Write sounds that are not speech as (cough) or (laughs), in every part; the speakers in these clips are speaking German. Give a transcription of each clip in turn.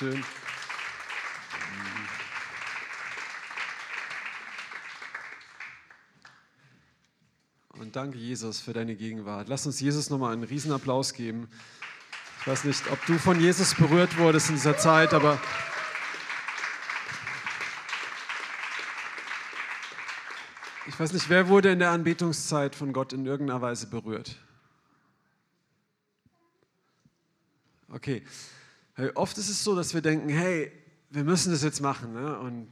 Dankeschön. Und danke, Jesus, für deine Gegenwart. Lass uns Jesus nochmal einen Riesenapplaus geben. Ich weiß nicht, ob du von Jesus berührt wurdest in dieser Zeit, aber ich weiß nicht, wer wurde in der Anbetungszeit von Gott in irgendeiner Weise berührt? Okay. Oft ist es so, dass wir denken, hey, wir müssen das jetzt machen. Ne? Und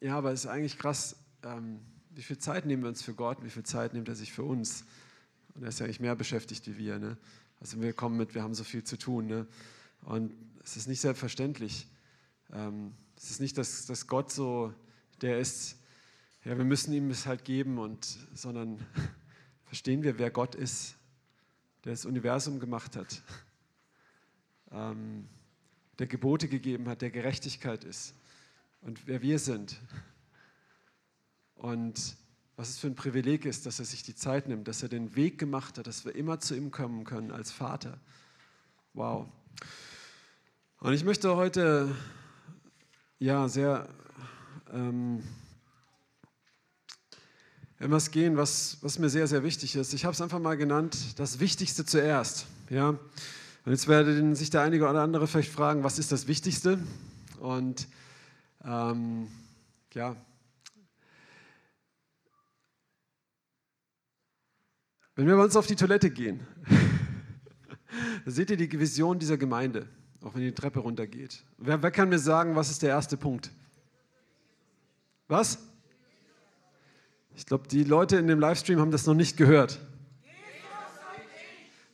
ja, aber es ist eigentlich krass, ähm, wie viel Zeit nehmen wir uns für Gott, wie viel Zeit nimmt er sich für uns? Und er ist ja eigentlich mehr beschäftigt wie wir. Ne? Also wir kommen mit, wir haben so viel zu tun. Ne? Und es ist nicht selbstverständlich. Ähm, es ist nicht, dass, dass Gott so der ist, ja, wir müssen ihm es halt geben, und, sondern (laughs) verstehen wir, wer Gott ist, der das Universum gemacht hat ähm, der Gebote gegeben hat, der Gerechtigkeit ist und wer wir sind. Und was es für ein Privileg ist, dass er sich die Zeit nimmt, dass er den Weg gemacht hat, dass wir immer zu ihm kommen können als Vater. Wow. Und ich möchte heute ja sehr ähm, etwas gehen, was, was mir sehr, sehr wichtig ist. Ich habe es einfach mal genannt, das Wichtigste zuerst. Ja? Und jetzt werden sich der einige oder andere vielleicht fragen, was ist das Wichtigste? Und ähm, ja, wenn wir bei uns auf die Toilette gehen, da (laughs) seht ihr die Vision dieser Gemeinde, auch wenn die Treppe runtergeht. Wer, wer kann mir sagen, was ist der erste Punkt? Was? Ich glaube, die Leute in dem Livestream haben das noch nicht gehört.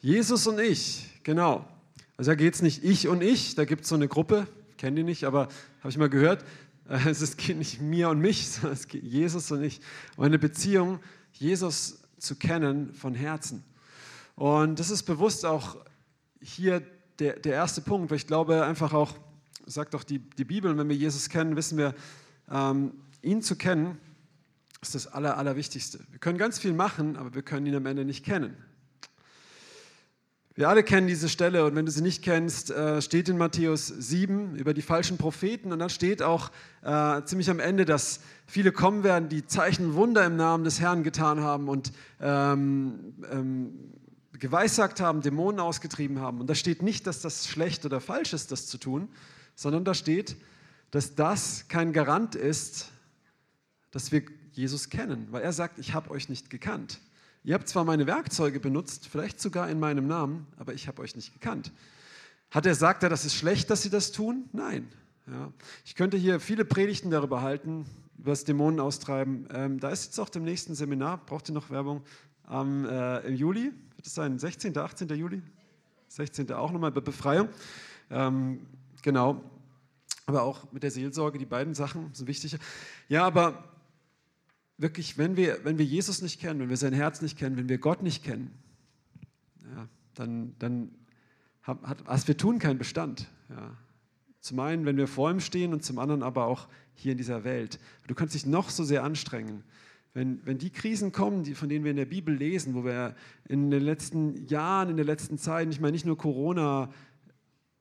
Jesus und ich. Genau. Also da geht es nicht ich und ich, da gibt es so eine Gruppe, kenne die nicht, aber habe ich mal gehört. (laughs) Es geht nicht mir und mich, (laughs) sondern es geht Jesus und ich. Und eine Beziehung, Jesus zu kennen von Herzen. Und das ist bewusst auch hier der, der erste Punkt, weil ich glaube einfach auch, sagt doch die, die Bibel, wenn wir Jesus kennen, wissen wir, ähm, ihn zu kennen, ist das Aller, Allerwichtigste. Wir können ganz viel machen, aber wir können ihn am Ende nicht kennen. Wir alle kennen diese Stelle und wenn du sie nicht kennst, äh, steht in Matthäus 7 über die falschen Propheten und dann steht auch äh, ziemlich am Ende, dass viele kommen werden, die Zeichen und Wunder im Namen des Herrn getan haben und ähm, ähm, geweissagt haben, Dämonen ausgetrieben haben. Und da steht nicht, dass das schlecht oder falsch ist, das zu tun, sondern da steht, dass das kein Garant ist, dass wir Jesus kennen, weil er sagt, ich habe euch nicht gekannt. Ihr habt zwar meine Werkzeuge benutzt, vielleicht sogar in meinem Namen, aber ich habe euch nicht gekannt. Hat er sagt er, das ist schlecht, dass sie das tun? Nein. Ja. Ich könnte hier viele Predigten darüber halten, über das Dämonen austreiben. Ähm, da ist jetzt auch dem nächsten Seminar, braucht ihr noch Werbung, am, äh, im Juli, wird es sein, 16., 18. Juli? 16. auch nochmal Befreiung. Ähm, genau. Aber auch mit der Seelsorge, die beiden Sachen sind wichtig. Ja, aber wirklich, wenn wir, wenn wir Jesus nicht kennen, wenn wir sein Herz nicht kennen, wenn wir Gott nicht kennen, ja, dann, dann hat, was wir tun keinen Bestand. Ja. Zum einen, wenn wir vor ihm stehen und zum anderen aber auch hier in dieser Welt. Du kannst dich noch so sehr anstrengen. Wenn, wenn die Krisen kommen, die, von denen wir in der Bibel lesen, wo wir in den letzten Jahren, in der letzten Zeit, ich meine nicht nur Corona,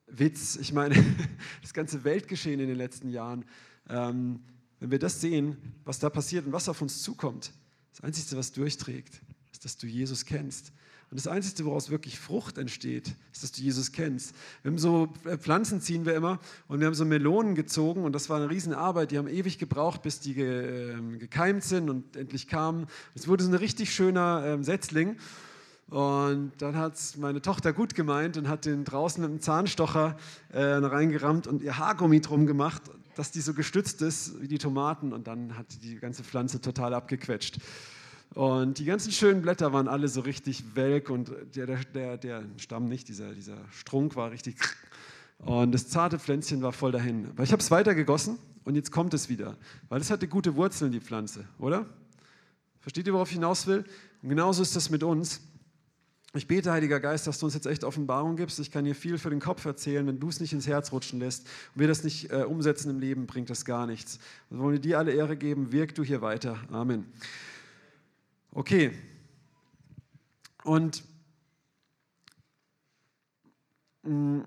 Witz, ich meine (laughs) das ganze Weltgeschehen in den letzten Jahren, ähm, wenn wir das sehen, was da passiert und was auf uns zukommt, das Einzige, was durchträgt, ist, dass du Jesus kennst. Und das Einzige, woraus wirklich Frucht entsteht, ist, dass du Jesus kennst. Wir haben so äh, Pflanzen ziehen wir immer und wir haben so Melonen gezogen und das war eine Riesenarbeit. Die haben ewig gebraucht, bis die ge, äh, gekeimt sind und endlich kamen. Es wurde so ein richtig schöner äh, Setzling. Und dann hat es meine Tochter gut gemeint und hat den draußen mit dem Zahnstocher äh, reingerammt und ihr Haargummi drum gemacht dass die so gestützt ist wie die Tomaten und dann hat die ganze Pflanze total abgequetscht. Und die ganzen schönen Blätter waren alle so richtig welk und der, der, der Stamm nicht, dieser, dieser Strunk war richtig. (laughs) Und das zarte Pflänzchen war voll dahin. Aber ich habe es weiter gegossen und jetzt kommt es wieder, weil es hatte gute Wurzeln, die Pflanze, oder? Versteht ihr, worauf ich hinaus will? Und genauso ist das mit uns. Ich bete, Heiliger Geist, dass du uns jetzt echt Offenbarung gibst. Ich kann hier viel für den Kopf erzählen, wenn du es nicht ins Herz rutschen lässt und wir das nicht äh, umsetzen im Leben, bringt das gar nichts. Wir wollen dir alle Ehre geben, wirk du hier weiter. Amen. Okay. Und mh, mm,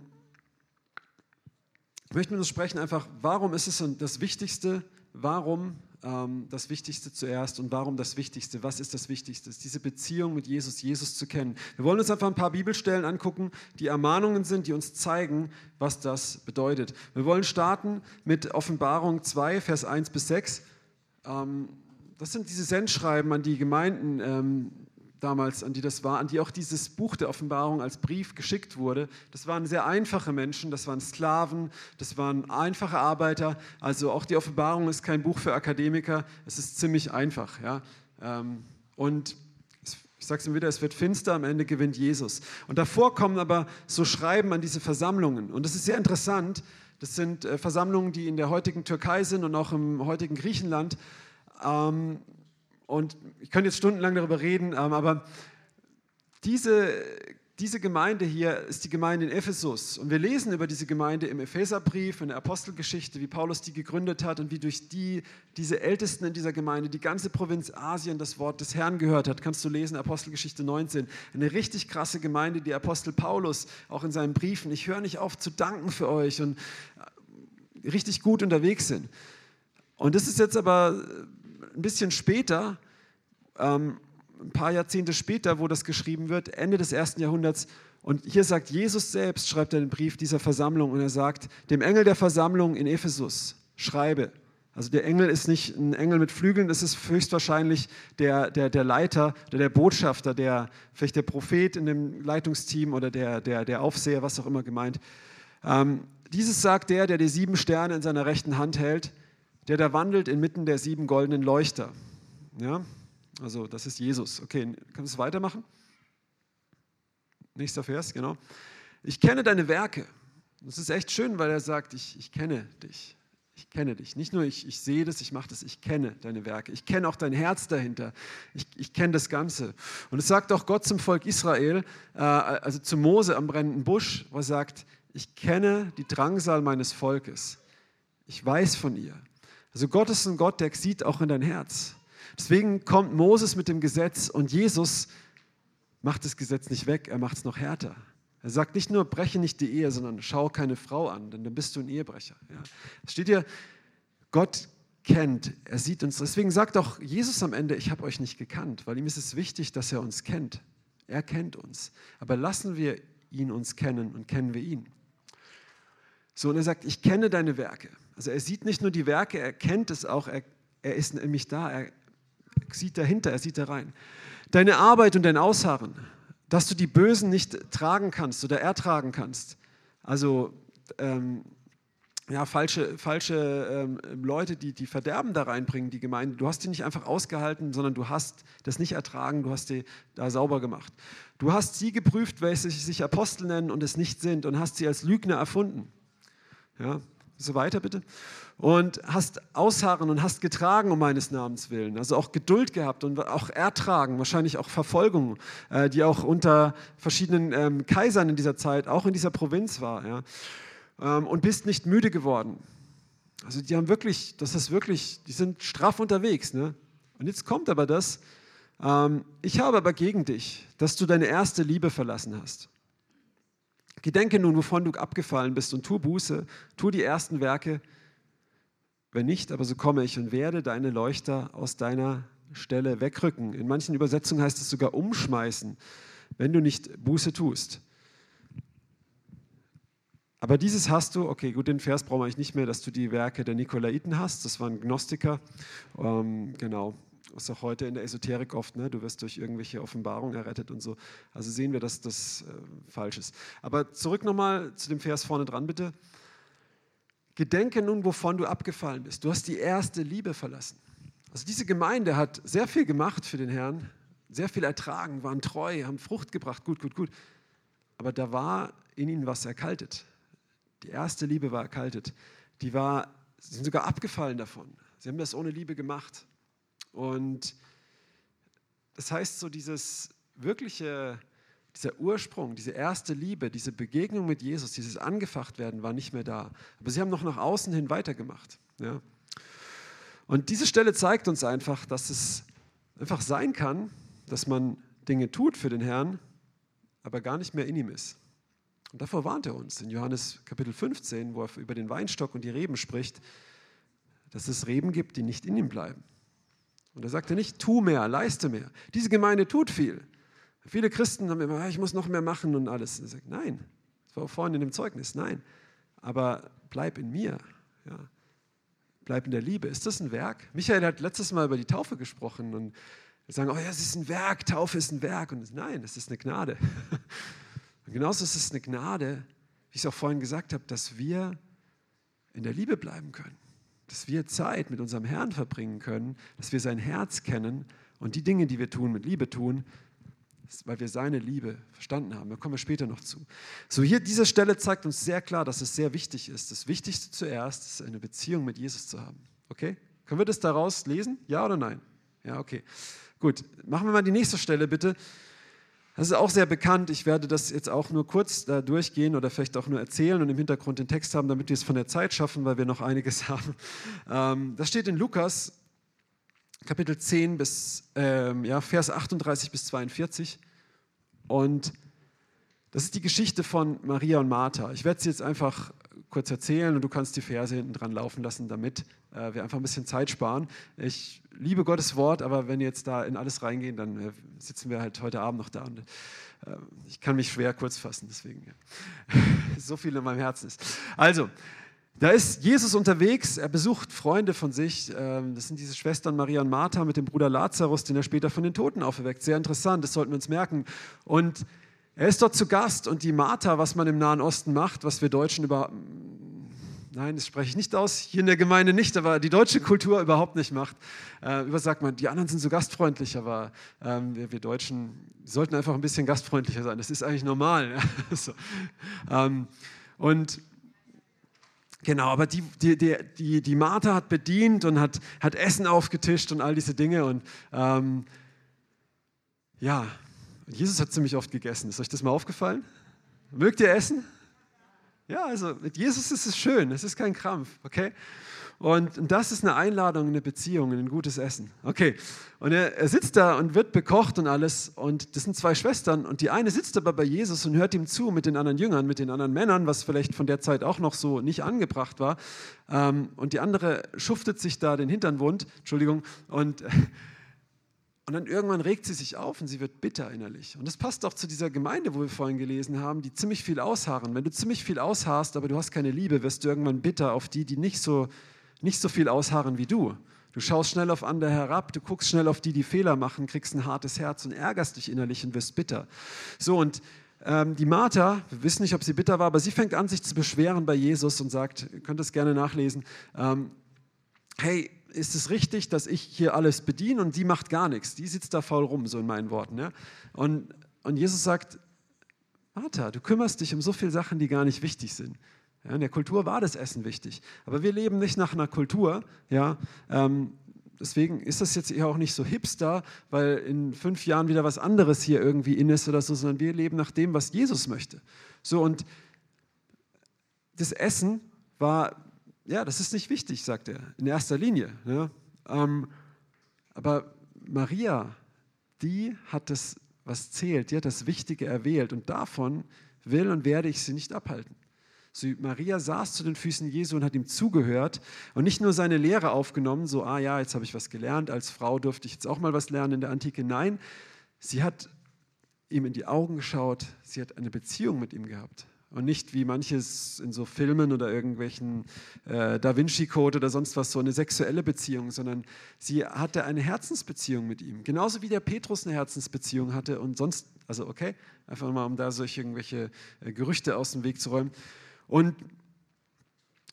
Ich möchte mit uns sprechen einfach, warum ist es das Wichtigste, warum ähm, das Wichtigste zuerst und warum das Wichtigste? Was ist das Wichtigste? ist diese Beziehung mit Jesus, Jesus zu kennen. Wir wollen uns einfach ein paar Bibelstellen angucken, die Ermahnungen sind, die uns zeigen, was das bedeutet. Wir wollen starten mit Offenbarung 2, Vers 1 bis 6. Ähm, das sind diese Sendschreiben an die Gemeinden, ähm, damals, an die das war, an die auch dieses Buch der Offenbarung als Brief geschickt wurde. Das waren sehr einfache Menschen, das waren Sklaven, das waren einfache Arbeiter. Also auch die Offenbarung ist kein Buch für Akademiker, es ist ziemlich einfach. Ja? Ähm, und ich sage es immer wieder, es wird finster, am Ende gewinnt Jesus. Und davor kommen aber so Schreiben an diese Versammlungen. Und das ist sehr interessant. Das sind äh, Versammlungen, die in der heutigen Türkei sind und auch im heutigen Griechenland. Ähm, und ich könnte jetzt stundenlang darüber reden, ähm, aber diese, diese Gemeinde hier ist die Gemeinde in Ephesus. Und wir lesen über diese Gemeinde im Epheserbrief, in der Apostelgeschichte, wie Paulus die gegründet hat und wie durch die, diese Ältesten in dieser Gemeinde die ganze Provinz Asien das Wort des Herrn gehört hat. Kannst du lesen, Apostelgeschichte 19. Eine richtig krasse Gemeinde, die Apostel Paulus auch in seinen Briefen, ich höre nicht auf zu danken für euch und äh, richtig gut unterwegs sind. Und das ist jetzt aber ein bisschen später, ähm, ein paar Jahrzehnte später, wo das geschrieben wird, Ende des ersten Jahrhunderts. Und hier sagt Jesus selbst, schreibt er den Brief dieser Versammlung und er sagt, dem Engel der Versammlung in Ephesus, schreibe. Also der Engel ist nicht ein Engel mit Flügeln, das ist höchstwahrscheinlich der, der, der Leiter oder der Botschafter, der, vielleicht der Prophet in dem Leitungsteam oder der, der, der Aufseher, was auch immer gemeint. Ähm, dieses sagt der, der die sieben Sterne in seiner rechten Hand hält der da wandelt inmitten der sieben goldenen Leuchter. Ja, also das ist Jesus. Okay, kannst du weitermachen? Nächster Vers, genau. Ich kenne deine Werke. Das ist echt schön, weil er sagt, ich, ich kenne dich. Ich kenne dich. Nicht nur ich, ich sehe das, ich mache das, ich kenne deine Werke. Ich kenne auch dein Herz dahinter. Ich, ich kenne das Ganze. Und es sagt auch Gott zum Volk Israel, äh, also zu Mose am brennenden Busch, wo er sagt, ich kenne die Drangsal meines Volkes. Ich weiß von ihr. Also Gott ist ein Gott, der sieht auch in dein Herz. Deswegen kommt Moses mit dem Gesetz und Jesus macht das Gesetz nicht weg, er macht es noch härter. Er sagt nicht nur, breche nicht die Ehe, sondern schau keine Frau an, denn dann bist du ein Ehebrecher. Ja. Es steht hier, Gott kennt, er sieht uns. Deswegen sagt auch Jesus am Ende, ich habe euch nicht gekannt, weil ihm ist es wichtig, dass er uns kennt. Er kennt uns. Aber lassen wir ihn uns kennen und kennen wir ihn. So, und er sagt, ich kenne deine Werke. Also er sieht nicht nur die Werke, er kennt es auch, er, er ist nämlich da, er sieht dahinter, er sieht da rein. Deine Arbeit und dein Ausharren, dass du die Bösen nicht tragen kannst oder ertragen kannst. Also ähm, ja, falsche, falsche ähm, Leute, die, die Verderben da reinbringen, die Gemeinde. Du hast die nicht einfach ausgehalten, sondern du hast das nicht ertragen, du hast die da sauber gemacht. Du hast sie geprüft, welche sich Apostel nennen und es nicht sind und hast sie als Lügner erfunden. Ja, so weiter bitte. Und hast ausharren und hast getragen um meines Namens willen. Also auch Geduld gehabt und auch ertragen, wahrscheinlich auch Verfolgung, äh, die auch unter verschiedenen ähm, Kaisern in dieser Zeit, auch in dieser Provinz war. Ähm, und bist nicht müde geworden. Also die haben wirklich, das ist wirklich, die sind straff unterwegs. Ne? Und jetzt kommt aber das, ähm, ich habe aber gegen dich, dass du deine erste Liebe verlassen hast. Gedenke nun, wovon du abgefallen bist und tu Buße, tu die ersten Werke. Wenn nicht, aber so komme ich und werde deine Leuchter aus deiner Stelle wegrücken. In manchen Übersetzungen heißt es sogar umschmeißen, wenn du nicht Buße tust. Aber dieses hast du, okay, gut, den Vers wir eigentlich nicht mehr, dass du die Werke der Nikolaiten hast. Das waren Gnostiker. Ähm, genau. Ist auch heute in der Esoterik oft, ne? du wirst durch irgendwelche Offenbarungen errettet und so. Also sehen wir, dass das äh, falsch ist. Aber zurück nochmal zu dem Vers vorne dran, bitte. Gedenke nun, wovon du abgefallen bist. Du hast die erste Liebe verlassen. Also diese Gemeinde hat sehr viel gemacht für den Herrn, sehr viel ertragen, waren treu, haben Frucht gebracht, gut, gut, gut. Aber da war in ihnen was erkaltet. Die erste Liebe war erkaltet. Die war, sie sind sogar abgefallen davon. Sie haben das ohne Liebe gemacht. Und das heißt, so dieses wirkliche, dieser Ursprung, diese erste Liebe, diese Begegnung mit Jesus, dieses Angefachtwerden war nicht mehr da. Aber sie haben noch nach außen hin weitergemacht. Ja. Und diese Stelle zeigt uns einfach, dass es einfach sein kann, dass man Dinge tut für den Herrn, aber gar nicht mehr in ihm ist. Und davor warnt er uns in Johannes Kapitel 15, wo er über den Weinstock und die Reben spricht, dass es Reben gibt, die nicht in ihm bleiben. Und er sagte nicht, tu mehr, leiste mehr. Diese Gemeinde tut viel. Viele Christen haben immer, ah, ich muss noch mehr machen und alles. er sagt, nein, das war vorhin in dem Zeugnis, nein. Aber bleib in mir. Ja. Bleib in der Liebe. Ist das ein Werk? Michael hat letztes Mal über die Taufe gesprochen und wir sagen, oh ja, es ist ein Werk, Taufe ist ein Werk. Und nein, es ist eine Gnade. (laughs) Und genauso ist es eine Gnade, wie ich es auch vorhin gesagt habe, dass wir in der Liebe bleiben können. Dass wir Zeit mit unserem Herrn verbringen können, dass wir sein Herz kennen und die Dinge, die wir tun, mit Liebe tun, weil wir seine Liebe verstanden haben. Da kommen wir später noch zu. So, hier diese Stelle zeigt uns sehr klar, dass es sehr wichtig ist. Das Wichtigste zuerst ist, eine Beziehung mit Jesus zu haben. Okay? Können wir das daraus lesen? Ja oder nein? Ja, okay. Gut, machen wir mal die nächste Stelle bitte. Das ist auch sehr bekannt. Ich werde das jetzt auch nur kurz da durchgehen oder vielleicht auch nur erzählen und im Hintergrund den Text haben, damit wir es von der Zeit schaffen, weil wir noch einiges (laughs) haben. Ähm, das steht in Lukas Kapitel 10 bis ähm, ja, Vers 38 bis 42. Und das ist die Geschichte von Maria und Martha. Ich werde sie jetzt einfach kurz erzählen und du kannst die Verse hinten dran laufen lassen, damit äh, wir einfach ein bisschen Zeit sparen. Ich liebe Gottes Wort, aber wenn wir jetzt da in alles reingehen, dann äh, sitzen wir halt heute Abend noch da. Und, äh, ich kann mich schwer kurz fassen, deswegen ja. (laughs) so viel in meinem Herzen ist. Also, da ist Jesus unterwegs, er besucht Freunde von sich. Ähm, das sind diese Schwestern Maria und Martha mit dem Bruder Lazarus, den er später von den Toten auferweckt. Sehr interessant, das sollten wir uns merken. Und er ist dort zu Gast und die Martha, was man im Nahen Osten macht, was wir Deutschen über. Nein, das spreche ich nicht aus, hier in der Gemeinde nicht, aber die deutsche Kultur überhaupt nicht macht. Äh, über sagt man, die anderen sind so gastfreundlich, aber ähm, wir, wir, Deutschen sollten einfach ein bisschen gastfreundlicher sein. Das ist eigentlich normal. (laughs) so. ähm, und Genau, aber die, die, die, die Martha hat bedient und hat, hat Essen aufgetischt und all diese Dinge. Und ähm, ja, Jesus hat ziemlich oft gegessen. Ist euch das mal aufgefallen? Mögt ihr essen? Ja, also mit Jesus ist es schön, es ist kein Krampf, okay? Und das ist eine Einladung, eine Beziehung, ein gutes Essen. Okay. Und er, er, sitzt da und wird bekocht und alles. Und das sind zwei Schwestern. Und die eine sitzt aber bei Jesus und hört ihm zu mit den anderen Jüngern, mit den anderen Männern, was vielleicht von der Zeit auch noch so nicht angebracht war. Ähm, und die andere schuftet sich da den Hintern wund. Entschuldigung. Und. (laughs) Und dann irgendwann regt sie sich auf und sie wird bitter innerlich. Und das passt auch zu dieser Gemeinde, wo wir vorhin gelesen haben, die ziemlich viel ausharren. Wenn du ziemlich viel ausharrst, aber du hast keine Liebe, wirst du irgendwann bitter auf die, die nicht so nicht so viel ausharren wie du. Du schaust schnell auf andere herab, du guckst schnell auf die, die Fehler machen, kriegst ein hartes Herz und ärgerst dich innerlich und wirst bitter. So, und ähm, die Martha, wir wissen nicht, ob sie bitter war, aber sie fängt an, sich zu beschweren bei Jesus und sagt, ihr könnt es gerne nachlesen, ähm, hey, ist es richtig, dass ich hier alles bediene und die macht gar nichts? Die sitzt da faul rum, so in meinen Worten. Ja? Und, und Jesus sagt, Martha, du kümmerst dich um so viele Sachen, die gar nicht wichtig sind. Ja, in der Kultur war das Essen wichtig. Aber wir leben nicht nach einer Kultur. Ja, ähm, deswegen ist das jetzt eher auch nicht so hipster, weil in fünf Jahren wieder was anderes hier irgendwie in ist oder so, sondern wir leben nach dem, was Jesus möchte. So und das Essen war, ja, das ist nicht wichtig, sagt er, in erster Linie. Ja. Ähm, aber Maria, die hat das, was zählt, die hat das Wichtige erwählt und davon will und werde ich sie nicht abhalten. So, Maria saß zu den Füßen Jesu und hat ihm zugehört und nicht nur seine Lehre aufgenommen, so, ah ja, jetzt habe ich was gelernt, als Frau durfte ich jetzt auch mal was lernen in der Antike. Nein, sie hat ihm in die Augen geschaut, sie hat eine Beziehung mit ihm gehabt. Und nicht wie manches in so Filmen oder irgendwelchen äh, Da Vinci Code oder sonst was, so eine sexuelle Beziehung, sondern sie hatte eine Herzensbeziehung mit ihm. Genauso wie der Petrus eine Herzensbeziehung hatte und sonst, also okay, einfach mal, um da solche irgendwelche äh, Gerüchte aus dem Weg zu räumen. Und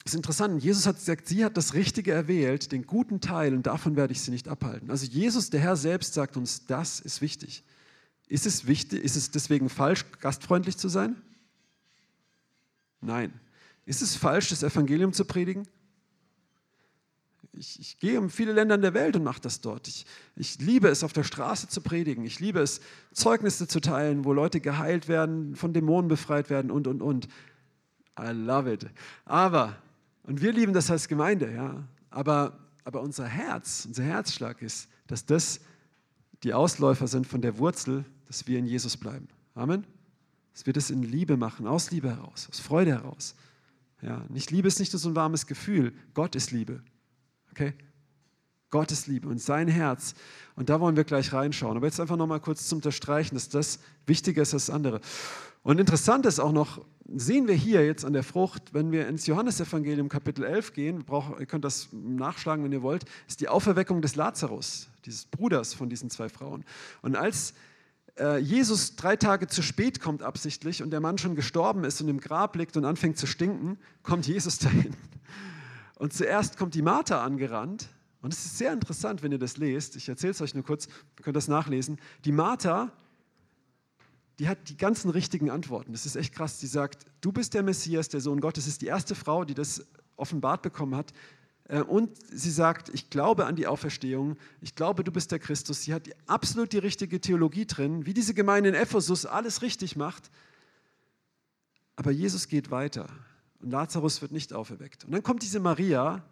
es ist interessant, Jesus hat gesagt, sie hat das Richtige erwählt, den guten Teil, und davon werde ich sie nicht abhalten. Also Jesus, der Herr selbst, sagt uns, das ist wichtig. Ist es wichtig, ist es deswegen falsch, gastfreundlich zu sein? Nein. Ist es falsch, das Evangelium zu predigen? Ich, ich gehe um viele Länder der Welt und mache das dort. Ich, ich liebe es, auf der Straße zu predigen. Ich liebe es, Zeugnisse zu teilen, wo Leute geheilt werden, von Dämonen befreit werden und, und, und. I love it. Aber, und wir lieben das als Gemeinde, ja, aber, aber unser Herz, unser Herzschlag ist, dass das die Ausläufer sind von der Wurzel, dass wir in Jesus bleiben. Amen. Dass wir das in Liebe machen, aus Liebe heraus, aus Freude heraus. Ja, nicht Liebe ist nicht nur so ein warmes Gefühl, Gott ist Liebe. Okay? Gott ist Liebe und sein Herz. Und da wollen wir gleich reinschauen. Aber jetzt einfach nochmal kurz zum Unterstreichen, dass das wichtiger ist als das andere. Und interessant ist auch noch, sehen wir hier jetzt an der Frucht, wenn wir ins Johannesevangelium Kapitel 11 gehen, ihr könnt das nachschlagen, wenn ihr wollt, ist die Auferweckung des Lazarus, dieses Bruders von diesen zwei Frauen. Und als Jesus drei Tage zu spät kommt absichtlich und der Mann schon gestorben ist und im Grab liegt und anfängt zu stinken, kommt Jesus (laughs) dahin. Und zuerst kommt die Martha angerannt. Und es ist sehr interessant, wenn ihr das lest. Ich erzähle es euch nur kurz, ihr könnt das nachlesen. Die Martha, die hat die ganzen richtigen Antworten. Das ist echt krass. Sie sagt, du bist der Messias, der Sohn Gottes. Das ist die erste Frau, die das offenbart bekommen hat. Äh, und sie sagt, ich glaube an die Auferstehung, ich glaube, du bist der Christus. Sie hat absolut die richtige Theologie drin, wie diese Gemeinde in Ephesus alles richtig macht. Aber Jesus geht weiter und Lazarus wird nicht auferweckt. Und dann kommt diese Maria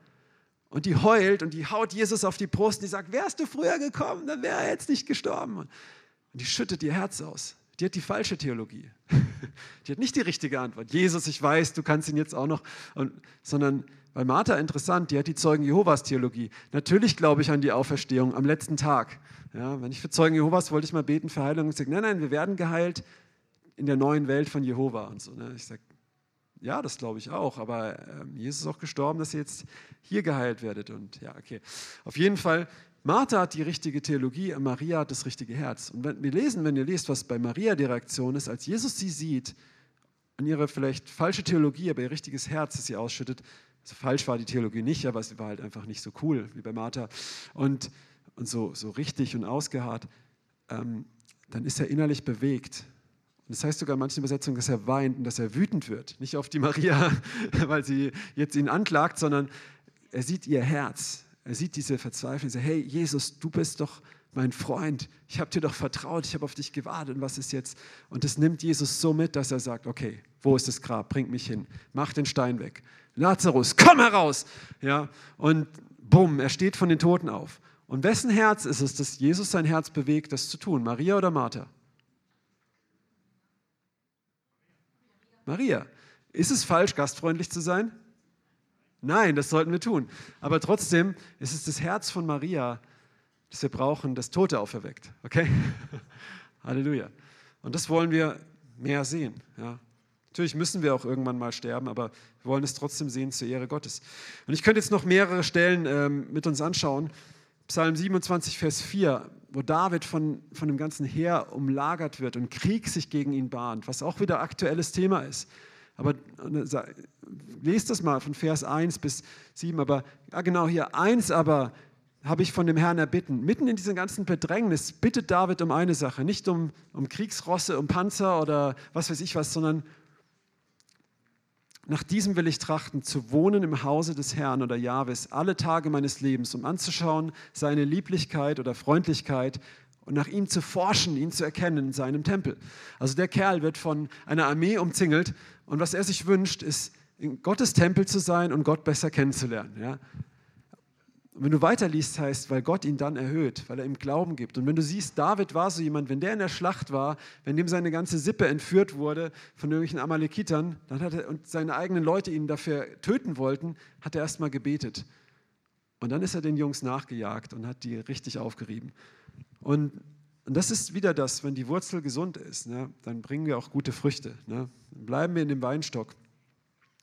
und die heult und die haut Jesus auf die Brust und die sagt, wärst du früher gekommen, dann wäre er jetzt nicht gestorben. Und die schüttet ihr Herz aus. Die hat die falsche Theologie. (laughs) Die hat nicht die richtige Antwort. Jesus, ich weiß, du kannst ihn jetzt auch noch. Und, sondern weil Martha interessant, die hat die Zeugen Jehovas Theologie. Natürlich glaube ich an die Auferstehung am letzten Tag. Ja, wenn ich für Zeugen Jehovas wollte ich mal beten für Heilung und sage, nein, nein, wir werden geheilt in der neuen Welt von Jehova und so. Ne? Ich sage, ja, das glaube ich auch, aber ähm, Jesus ist auch gestorben, dass ihr jetzt hier geheilt werdet. Und ja, okay. Auf jeden Fall, Martha hat die richtige Theologie, Maria hat das richtige Herz. Und wenn wir lesen, wenn ihr lest, was bei Maria die Reaktion ist, als Jesus sie sieht, an ihre vielleicht falsche Theologie, aber ihr richtiges Herz, das sie ausschüttet, also falsch war die Theologie nicht, aber sie war halt einfach nicht so cool wie bei Martha und, und so, so richtig und ausgeharrt, ähm, dann ist er innerlich bewegt. Und das heißt sogar in manchen Übersetzungen, dass er weint und dass er wütend wird. Nicht auf die Maria, (laughs) weil sie jetzt ihn anklagt, sondern er sieht ihr Herz. Er sieht diese Verzweiflung. Er sagt, hey Jesus, du bist doch mein Freund. Ich habe dir doch vertraut. Ich habe auf dich gewartet. Und was ist jetzt? Und das nimmt Jesus so mit, dass er sagt, okay, wo ist das Grab? Bring mich hin. Mach den Stein weg. Lazarus, komm heraus! Ja, und bumm, er steht von den Toten auf. Und wessen Herz ist es, dass Jesus sein Herz bewegt, das zu tun? Maria oder Martha? Maria. Ist es falsch, gastfreundlich zu sein? Nein, das sollten wir tun. Aber trotzdem ist es das Herz von Maria, das wir brauchen, das Tote auferweckt. Okay? (laughs) Halleluja. Und das wollen wir mehr sehen. Ja? Natürlich müssen wir auch irgendwann mal sterben, aber wir wollen es trotzdem sehen zur Ehre Gottes. Und ich könnte jetzt noch mehrere Stellen ähm, mit uns anschauen. Psalm 27, Vers 4, wo David von, von dem ganzen Heer umlagert wird und Krieg sich gegen ihn bahnt, was auch wieder aktuelles Thema ist. Aber äh, lest das mal von Vers 1 bis 7. Aber ja, genau hier, eins aber habe ich von dem Herrn erbitten. Mitten in diesem ganzen Bedrängnis bittet David um eine Sache, nicht um, um Kriegsrosse, um Panzer oder was weiß ich was, sondern nach diesem will ich trachten, zu wohnen im Hause des Herrn oder Jahwes alle Tage meines Lebens, um anzuschauen seine Lieblichkeit oder Freundlichkeit und nach ihm zu forschen, ihn zu erkennen in seinem Tempel. Also der Kerl wird von einer Armee umzingelt und was er sich wünscht, ist in Gottes Tempel zu sein und Gott besser kennenzulernen. Ja? Und wenn du weiterliest, heißt, weil Gott ihn dann erhöht, weil er ihm Glauben gibt. Und wenn du siehst, David war so jemand, wenn der in der Schlacht war, wenn dem seine ganze Sippe entführt wurde von irgendwelchen Amalekitern, dann hat er und seine eigenen Leute ihn dafür töten wollten, hat er erstmal gebetet. Und dann ist er den Jungs nachgejagt und hat die richtig aufgerieben. Und, und das ist wieder das, wenn die Wurzel gesund ist, ne, dann bringen wir auch gute Früchte. Ne? Dann bleiben wir in dem Weinstock.